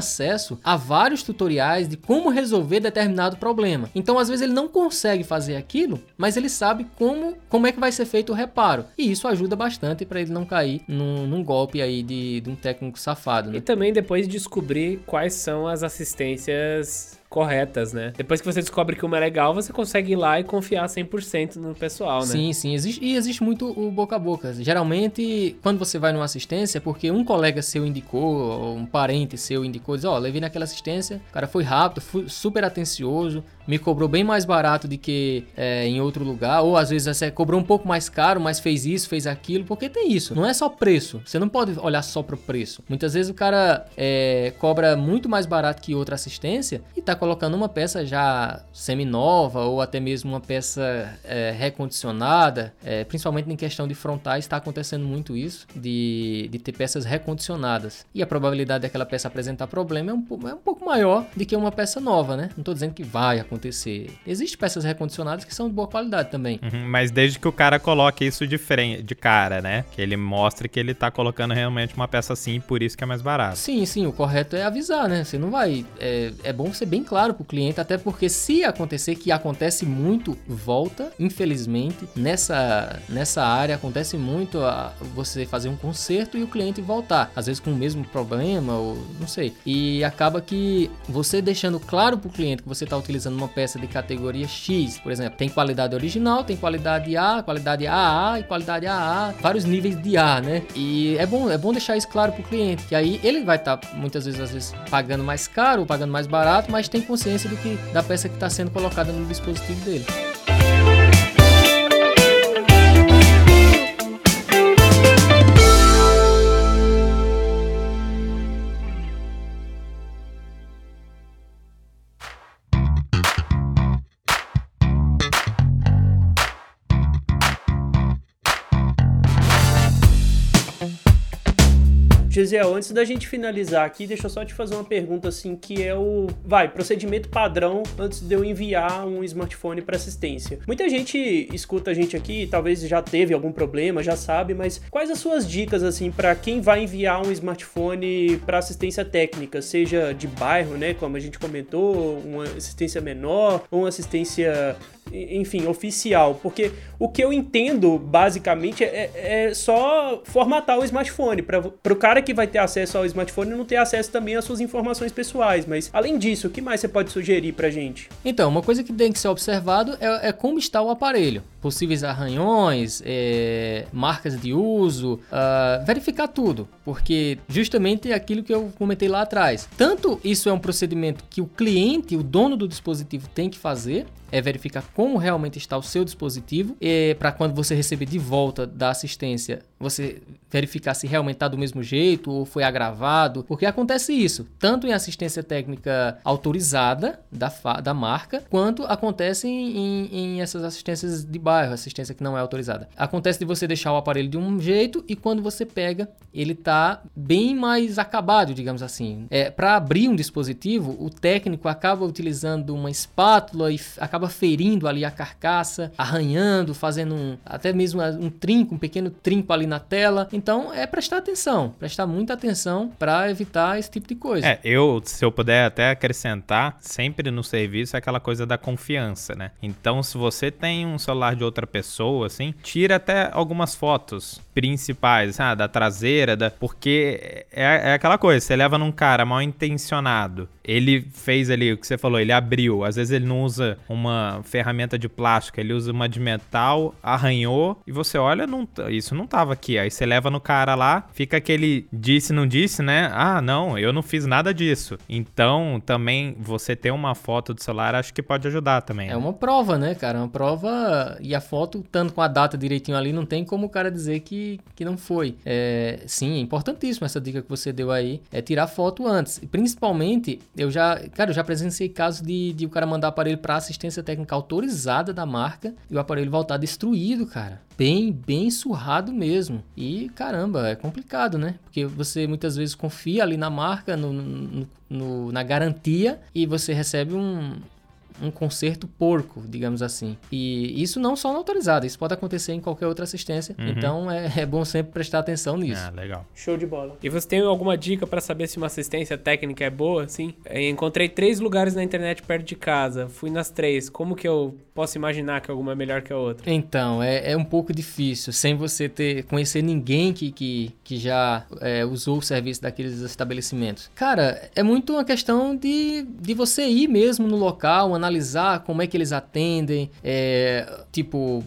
a vários tutoriais de como resolver determinado problema. Então, às vezes, ele não consegue fazer aquilo, mas ele sabe como como, é que vai ser feito o reparo. E isso ajuda bastante para ele não cair num, num golpe aí de, de, um técnico safado. Né? E também depois descobrir quais são as assistências corretas, né? Depois que você descobre que uma é legal, você consegue ir lá e confiar 100% no pessoal, né? Sim, sim. Existe, e existe muito o boca a boca. Geralmente, quando você vai numa assistência, é porque um colega seu indicou, ou um parente seu indicou, diz, ó, oh, levei naquela assistência, o cara foi rápido, foi super atencioso, me cobrou bem mais barato do que é, em outro lugar, ou às vezes você cobrou um pouco mais caro, mas fez isso, fez aquilo, porque tem isso. Não é só preço. Você não pode olhar só pro preço. Muitas vezes o cara é, cobra muito mais barato que outra assistência e tá colocando uma peça já semi-nova ou até mesmo uma peça é, recondicionada, é, principalmente em questão de frontais, está acontecendo muito isso, de, de ter peças recondicionadas. E a probabilidade daquela peça apresentar problema é um, é um pouco maior do que uma peça nova, né? Não estou dizendo que vai acontecer. Existem peças recondicionadas que são de boa qualidade também. Uhum, mas desde que o cara coloque isso de, frente, de cara, né? Que ele mostre que ele está colocando realmente uma peça assim, por isso que é mais barato. Sim, sim, o correto é avisar, né? Você não vai. É, é bom ser bem claro para o cliente, até porque se acontecer, que acontece muito, volta, infelizmente, nessa, nessa área acontece muito a, você fazer um conserto e o cliente voltar, às vezes com o mesmo problema, ou não sei. E acaba que você deixando claro para o cliente que você está utilizando uma peça de categoria X, por exemplo, tem qualidade original, tem qualidade A, qualidade AA e qualidade AA, vários níveis de A, né? E é bom, é bom deixar isso claro para o cliente, que aí ele vai estar tá, muitas vezes, às vezes, pagando mais caro pagando mais barato, mas tem consciência do que da peça que está sendo colocada no dispositivo dele. Gesiel, antes da gente finalizar aqui, deixa eu só te fazer uma pergunta assim, que é o, vai, procedimento padrão antes de eu enviar um smartphone para assistência. Muita gente escuta a gente aqui, talvez já teve algum problema, já sabe, mas quais as suas dicas assim para quem vai enviar um smartphone para assistência técnica, seja de bairro, né, como a gente comentou, uma assistência menor ou uma assistência enfim, oficial. Porque o que eu entendo, basicamente, é, é só formatar o smartphone. Para o cara que vai ter acesso ao smartphone não ter acesso também às suas informações pessoais. Mas, além disso, o que mais você pode sugerir para gente? Então, uma coisa que tem que ser observado é, é como está o aparelho. Possíveis arranhões, é, marcas de uso, uh, verificar tudo. Porque, justamente, é aquilo que eu comentei lá atrás. Tanto isso é um procedimento que o cliente, o dono do dispositivo, tem que fazer, é verificar como realmente está o seu dispositivo para quando você receber de volta da assistência, você verificar se realmente está do mesmo jeito ou foi agravado, porque acontece isso, tanto em assistência técnica autorizada da, da marca, quanto acontece em, em, em essas assistências de bairro, assistência que não é autorizada. Acontece de você deixar o aparelho de um jeito e quando você pega, ele está bem mais acabado, digamos assim. É, para abrir um dispositivo, o técnico acaba utilizando uma espátula e acaba ferindo ali a carcaça, arranhando, fazendo um, até mesmo um trinco, um pequeno trinco ali na tela. Então é prestar atenção, prestar muita atenção para evitar esse tipo de coisa. É, eu, se eu puder até acrescentar, sempre no serviço é aquela coisa da confiança, né? Então, se você tem um celular de outra pessoa, assim, tira até algumas fotos principais, ah, da traseira, da... porque é, é aquela coisa, você leva num cara mal intencionado, ele fez ali o que você falou, ele abriu, às vezes ele não usa uma ferramenta de plástico, ele usa uma de metal, arranhou, e você olha, não, isso não tava aqui, aí você leva no cara lá, fica aquele disse, não disse, né? Ah, não, eu não fiz nada disso. Então, também, você ter uma foto do celular, acho que pode ajudar também. É né? uma prova, né, cara? Uma prova. E a foto, tanto com a data direitinho ali, não tem como o cara dizer que, que não foi. É, sim, é importantíssimo essa dica que você deu aí. É tirar foto antes. Principalmente, eu já. Cara, eu já presenciei casos de, de o cara mandar aparelho para assistência técnica autorizada da marca e o aparelho voltar destruído, cara. Bem, bem surrado mesmo. E caramba, é complicado, né? Porque você muitas vezes confia ali na marca, no, no, no na garantia, e você recebe um, um conserto porco, digamos assim. E isso não só na autorizada, isso pode acontecer em qualquer outra assistência. Uhum. Então é, é, bom sempre prestar atenção nisso. Ah, legal. Show de bola. E você tem alguma dica para saber se uma assistência técnica é boa? Eu encontrei três lugares na internet perto de casa, fui nas três. Como que eu posso imaginar que alguma é melhor que a outra? Então, é, é um pouco difícil, sem você ter conhecer ninguém que, que, que já é, usou o serviço daqueles estabelecimentos. Cara, é muito uma questão de, de você ir mesmo no local, analisar como é que eles atendem, é, tipo,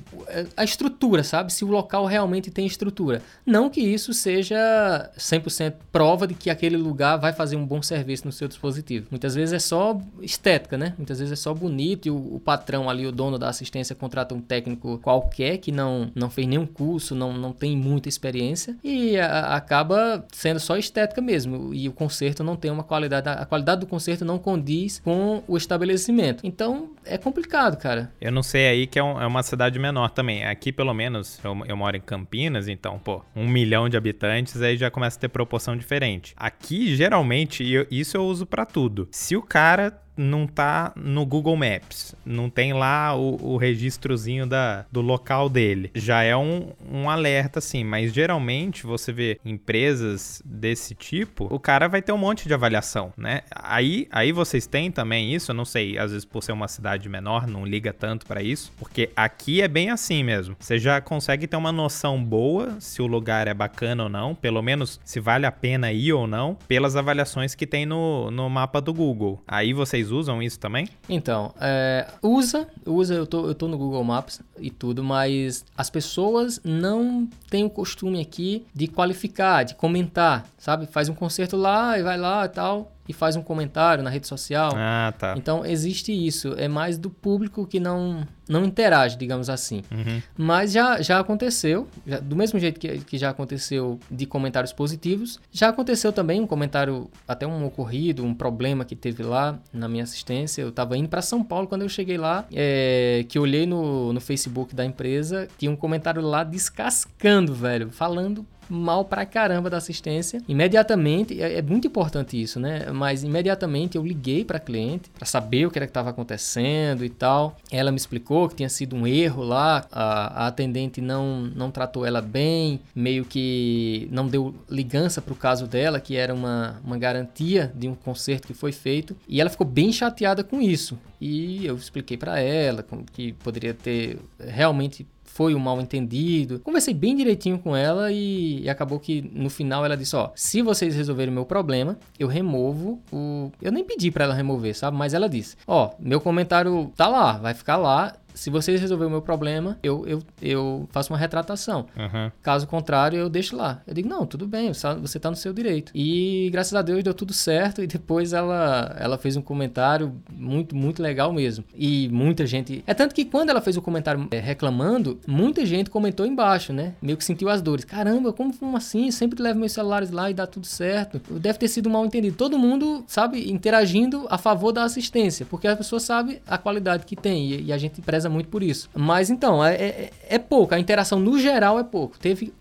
a estrutura, sabe? Se o local realmente tem estrutura. Não que isso seja 100% prova de que aquele lugar vai fazer um bom serviço no seu dispositivo. Muitas vezes é só estética, né? Muitas vezes é só bonito e o, o patrão ali, o dono da assistência, contrata um técnico qualquer que não, não fez nenhum curso, não, não tem muita experiência e a, acaba sendo só estética mesmo. E o conserto não tem uma qualidade, a qualidade do conserto não condiz com o estabelecimento. Então é complicado, cara. Eu não sei aí que é, um, é uma cidade menor também. Aqui, pelo menos, eu, eu, moro em Campinas, então, pô, um milhão de habitantes aí já começa a ter proporção diferente. Aqui, geralmente, eu, isso eu uso para tudo. Se o cara não tá no Google Maps, não tem lá o, o registrozinho da, do local dele. Já é um, um alerta, assim, mas geralmente você vê empresas desse tipo, o cara vai ter um monte de avaliação, né? Aí, aí vocês têm também isso, eu não sei, às vezes por ser uma cidade menor, não liga tanto para isso, porque aqui é bem assim mesmo. Você já consegue ter uma noção boa se o lugar é bacana ou não, pelo menos se vale a pena ir ou não, pelas avaliações que tem no, no mapa do Google. Aí vocês usam isso também? Então, é, usa, usa, eu tô, eu tô no Google Maps e tudo, mas as pessoas não têm o costume aqui de qualificar, de comentar, sabe? Faz um concerto lá e vai lá e tal e faz um comentário na rede social. Ah, tá. Então existe isso. É mais do público que não, não interage, digamos assim. Uhum. Mas já, já aconteceu, já, do mesmo jeito que, que já aconteceu de comentários positivos, já aconteceu também um comentário, até um ocorrido, um problema que teve lá na minha assistência. Eu estava indo para São Paulo quando eu cheguei lá, é, que olhei no, no Facebook da empresa, tinha um comentário lá descascando, velho, falando mal pra caramba da assistência. Imediatamente, é, é muito importante isso, né? Mas imediatamente eu liguei pra cliente para saber o que era que estava acontecendo e tal. Ela me explicou que tinha sido um erro lá, a, a atendente não, não tratou ela bem, meio que não deu ligança pro caso dela, que era uma, uma garantia de um conserto que foi feito. E ela ficou bem chateada com isso. E eu expliquei para ela que poderia ter realmente foi um mal entendido. Conversei bem direitinho com ela e, e, acabou que no final ela disse: Ó, se vocês resolverem o meu problema, eu removo o. Eu nem pedi para ela remover, sabe? Mas ela disse: Ó, meu comentário tá lá, vai ficar lá se vocês resolverem o meu problema, eu, eu, eu faço uma retratação. Uhum. Caso contrário, eu deixo lá. Eu digo, não, tudo bem, você está no seu direito. E graças a Deus deu tudo certo. E depois ela, ela fez um comentário muito, muito legal mesmo. E muita gente. É tanto que quando ela fez o comentário é, reclamando, muita gente comentou embaixo, né? Meio que sentiu as dores. Caramba, como, como assim? Sempre levo meus celulares lá e dá tudo certo. Deve ter sido mal entendido. Todo mundo, sabe, interagindo a favor da assistência, porque a pessoa sabe a qualidade que tem. E, e a gente preza muito por isso. Mas então, é, é, é, pouco. A interação no geral é pouco. Teve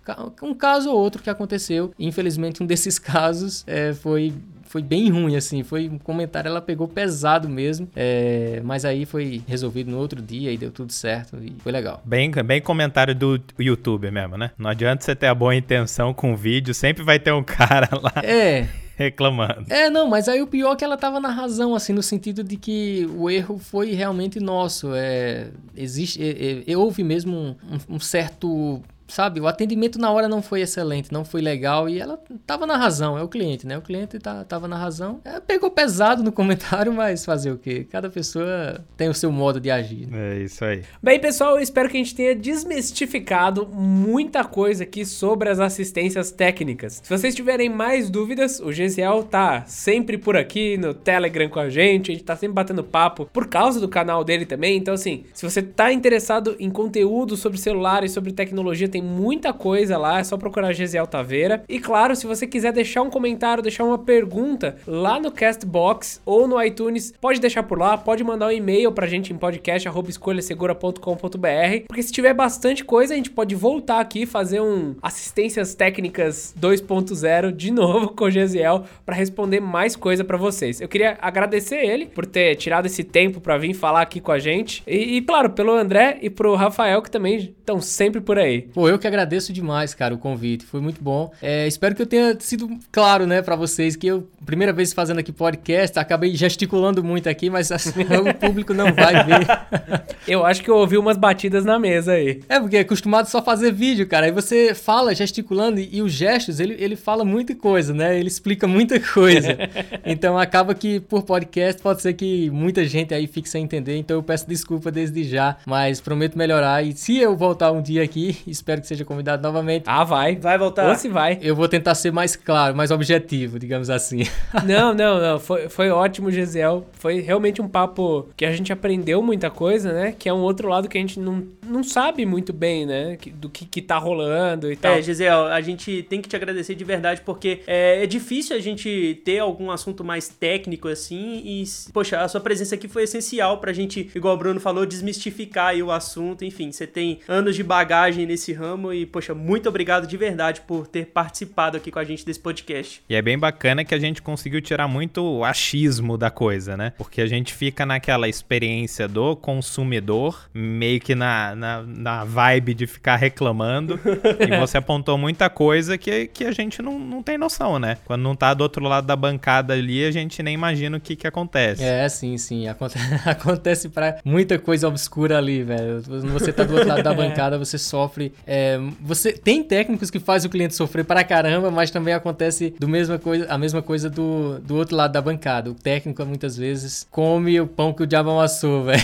um caso ou outro que aconteceu. Infelizmente, um desses casos é, foi foi bem ruim, assim. Foi um comentário, ela pegou pesado mesmo. É, mas aí foi resolvido no outro dia e deu tudo certo e foi legal. Bem, bem comentário do YouTube mesmo, né? Não adianta você ter a boa intenção com o vídeo, sempre vai ter um cara lá. É, reclamando. É, não, mas aí o pior é que ela tava na razão, assim, no sentido de que o erro foi realmente nosso. É, existe, é, é, houve mesmo um, um certo sabe, o atendimento na hora não foi excelente, não foi legal e ela tava na razão, é o cliente, né? O cliente tá, tava na razão. É, pegou pesado no comentário, mas fazer o quê? Cada pessoa tem o seu modo de agir. Né? É isso aí. Bem, pessoal, eu espero que a gente tenha desmistificado muita coisa aqui sobre as assistências técnicas. Se vocês tiverem mais dúvidas, o Gesiel tá sempre por aqui no Telegram com a gente, a gente tá sempre batendo papo por causa do canal dele também. Então, assim, se você tá interessado em conteúdo sobre celular e sobre tecnologia, tem tem muita coisa lá, é só procurar Gesiel Taveira. E claro, se você quiser deixar um comentário, deixar uma pergunta lá no Castbox ou no iTunes, pode deixar por lá, pode mandar um e-mail pra gente em podcast@escolhasegura.com.br, porque se tiver bastante coisa, a gente pode voltar aqui fazer um assistências técnicas 2.0 de novo com o Gesiel para responder mais coisa para vocês. Eu queria agradecer ele por ter tirado esse tempo para vir falar aqui com a gente e, e claro, pelo André e pro Rafael que também estão sempre por aí. Pô, eu que agradeço demais, cara, o convite. Foi muito bom. É, espero que eu tenha sido claro, né, para vocês, que eu, primeira vez fazendo aqui podcast, acabei gesticulando muito aqui, mas assim, o público não vai ver. eu acho que eu ouvi umas batidas na mesa aí. É, porque é acostumado só fazer vídeo, cara. Aí você fala gesticulando e, e os gestos, ele, ele fala muita coisa, né? Ele explica muita coisa. então acaba que por podcast pode ser que muita gente aí fique sem entender. Então eu peço desculpa desde já, mas prometo melhorar. E se eu voltar um dia aqui, espero que seja convidado novamente. Ah, vai. Vai voltar. Ou se vai. Eu vou tentar ser mais claro, mais objetivo, digamos assim. não, não, não. Foi, foi ótimo, Gisel. Foi realmente um papo que a gente aprendeu muita coisa, né? Que é um outro lado que a gente não, não sabe muito bem, né? Do que, que tá rolando e tal. É, Gisel, a gente tem que te agradecer de verdade, porque é, é difícil a gente ter algum assunto mais técnico assim. E, poxa, a sua presença aqui foi essencial pra gente, igual o Bruno falou, desmistificar aí o assunto. Enfim, você tem anos de bagagem nesse ramo amo e, poxa, muito obrigado de verdade por ter participado aqui com a gente desse podcast. E é bem bacana que a gente conseguiu tirar muito o achismo da coisa, né? Porque a gente fica naquela experiência do consumidor, meio que na, na, na vibe de ficar reclamando. e você apontou muita coisa que, que a gente não, não tem noção, né? Quando não tá do outro lado da bancada ali, a gente nem imagina o que que acontece. É, sim, sim. Acontece, acontece pra muita coisa obscura ali, velho. Quando você tá do outro lado da bancada, você sofre. É, você tem técnicos que fazem o cliente sofrer pra caramba, mas também acontece do mesma coisa, a mesma coisa do, do outro lado da bancada. O técnico muitas vezes come o pão que o diabo amassou, velho,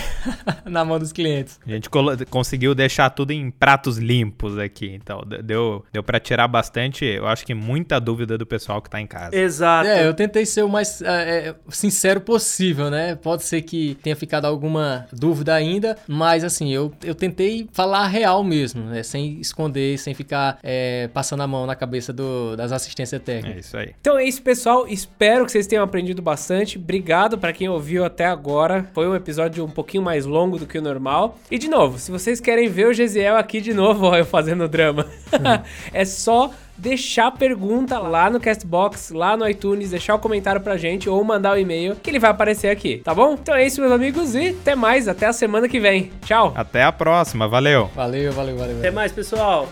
na mão dos clientes. A gente conseguiu deixar tudo em pratos limpos aqui, então deu, deu para tirar bastante, eu acho que muita dúvida do pessoal que tá em casa. Exato. É, eu tentei ser o mais é, é sincero possível, né? Pode ser que tenha ficado alguma dúvida ainda, mas assim, eu, eu tentei falar a real mesmo, né? Sem esconder, sem ficar é, passando a mão na cabeça do, das assistências técnicas. É isso aí. Então é isso, pessoal. Espero que vocês tenham aprendido bastante. Obrigado para quem ouviu até agora. Foi um episódio um pouquinho mais longo do que o normal. E de novo, se vocês querem ver o Gesiel aqui de novo, ó, eu fazendo drama, é só deixar pergunta lá no Castbox, lá no iTunes, deixar o um comentário pra gente ou mandar o um e-mail que ele vai aparecer aqui, tá bom? Então é isso, meus amigos, e até mais, até a semana que vem. Tchau. Até a próxima, valeu. Valeu, valeu, valeu. Até mais, pessoal.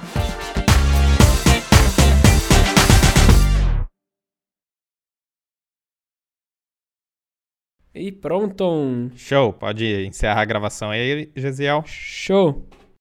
E pronto. Show, pode encerrar a gravação aí, Gesiel. Show.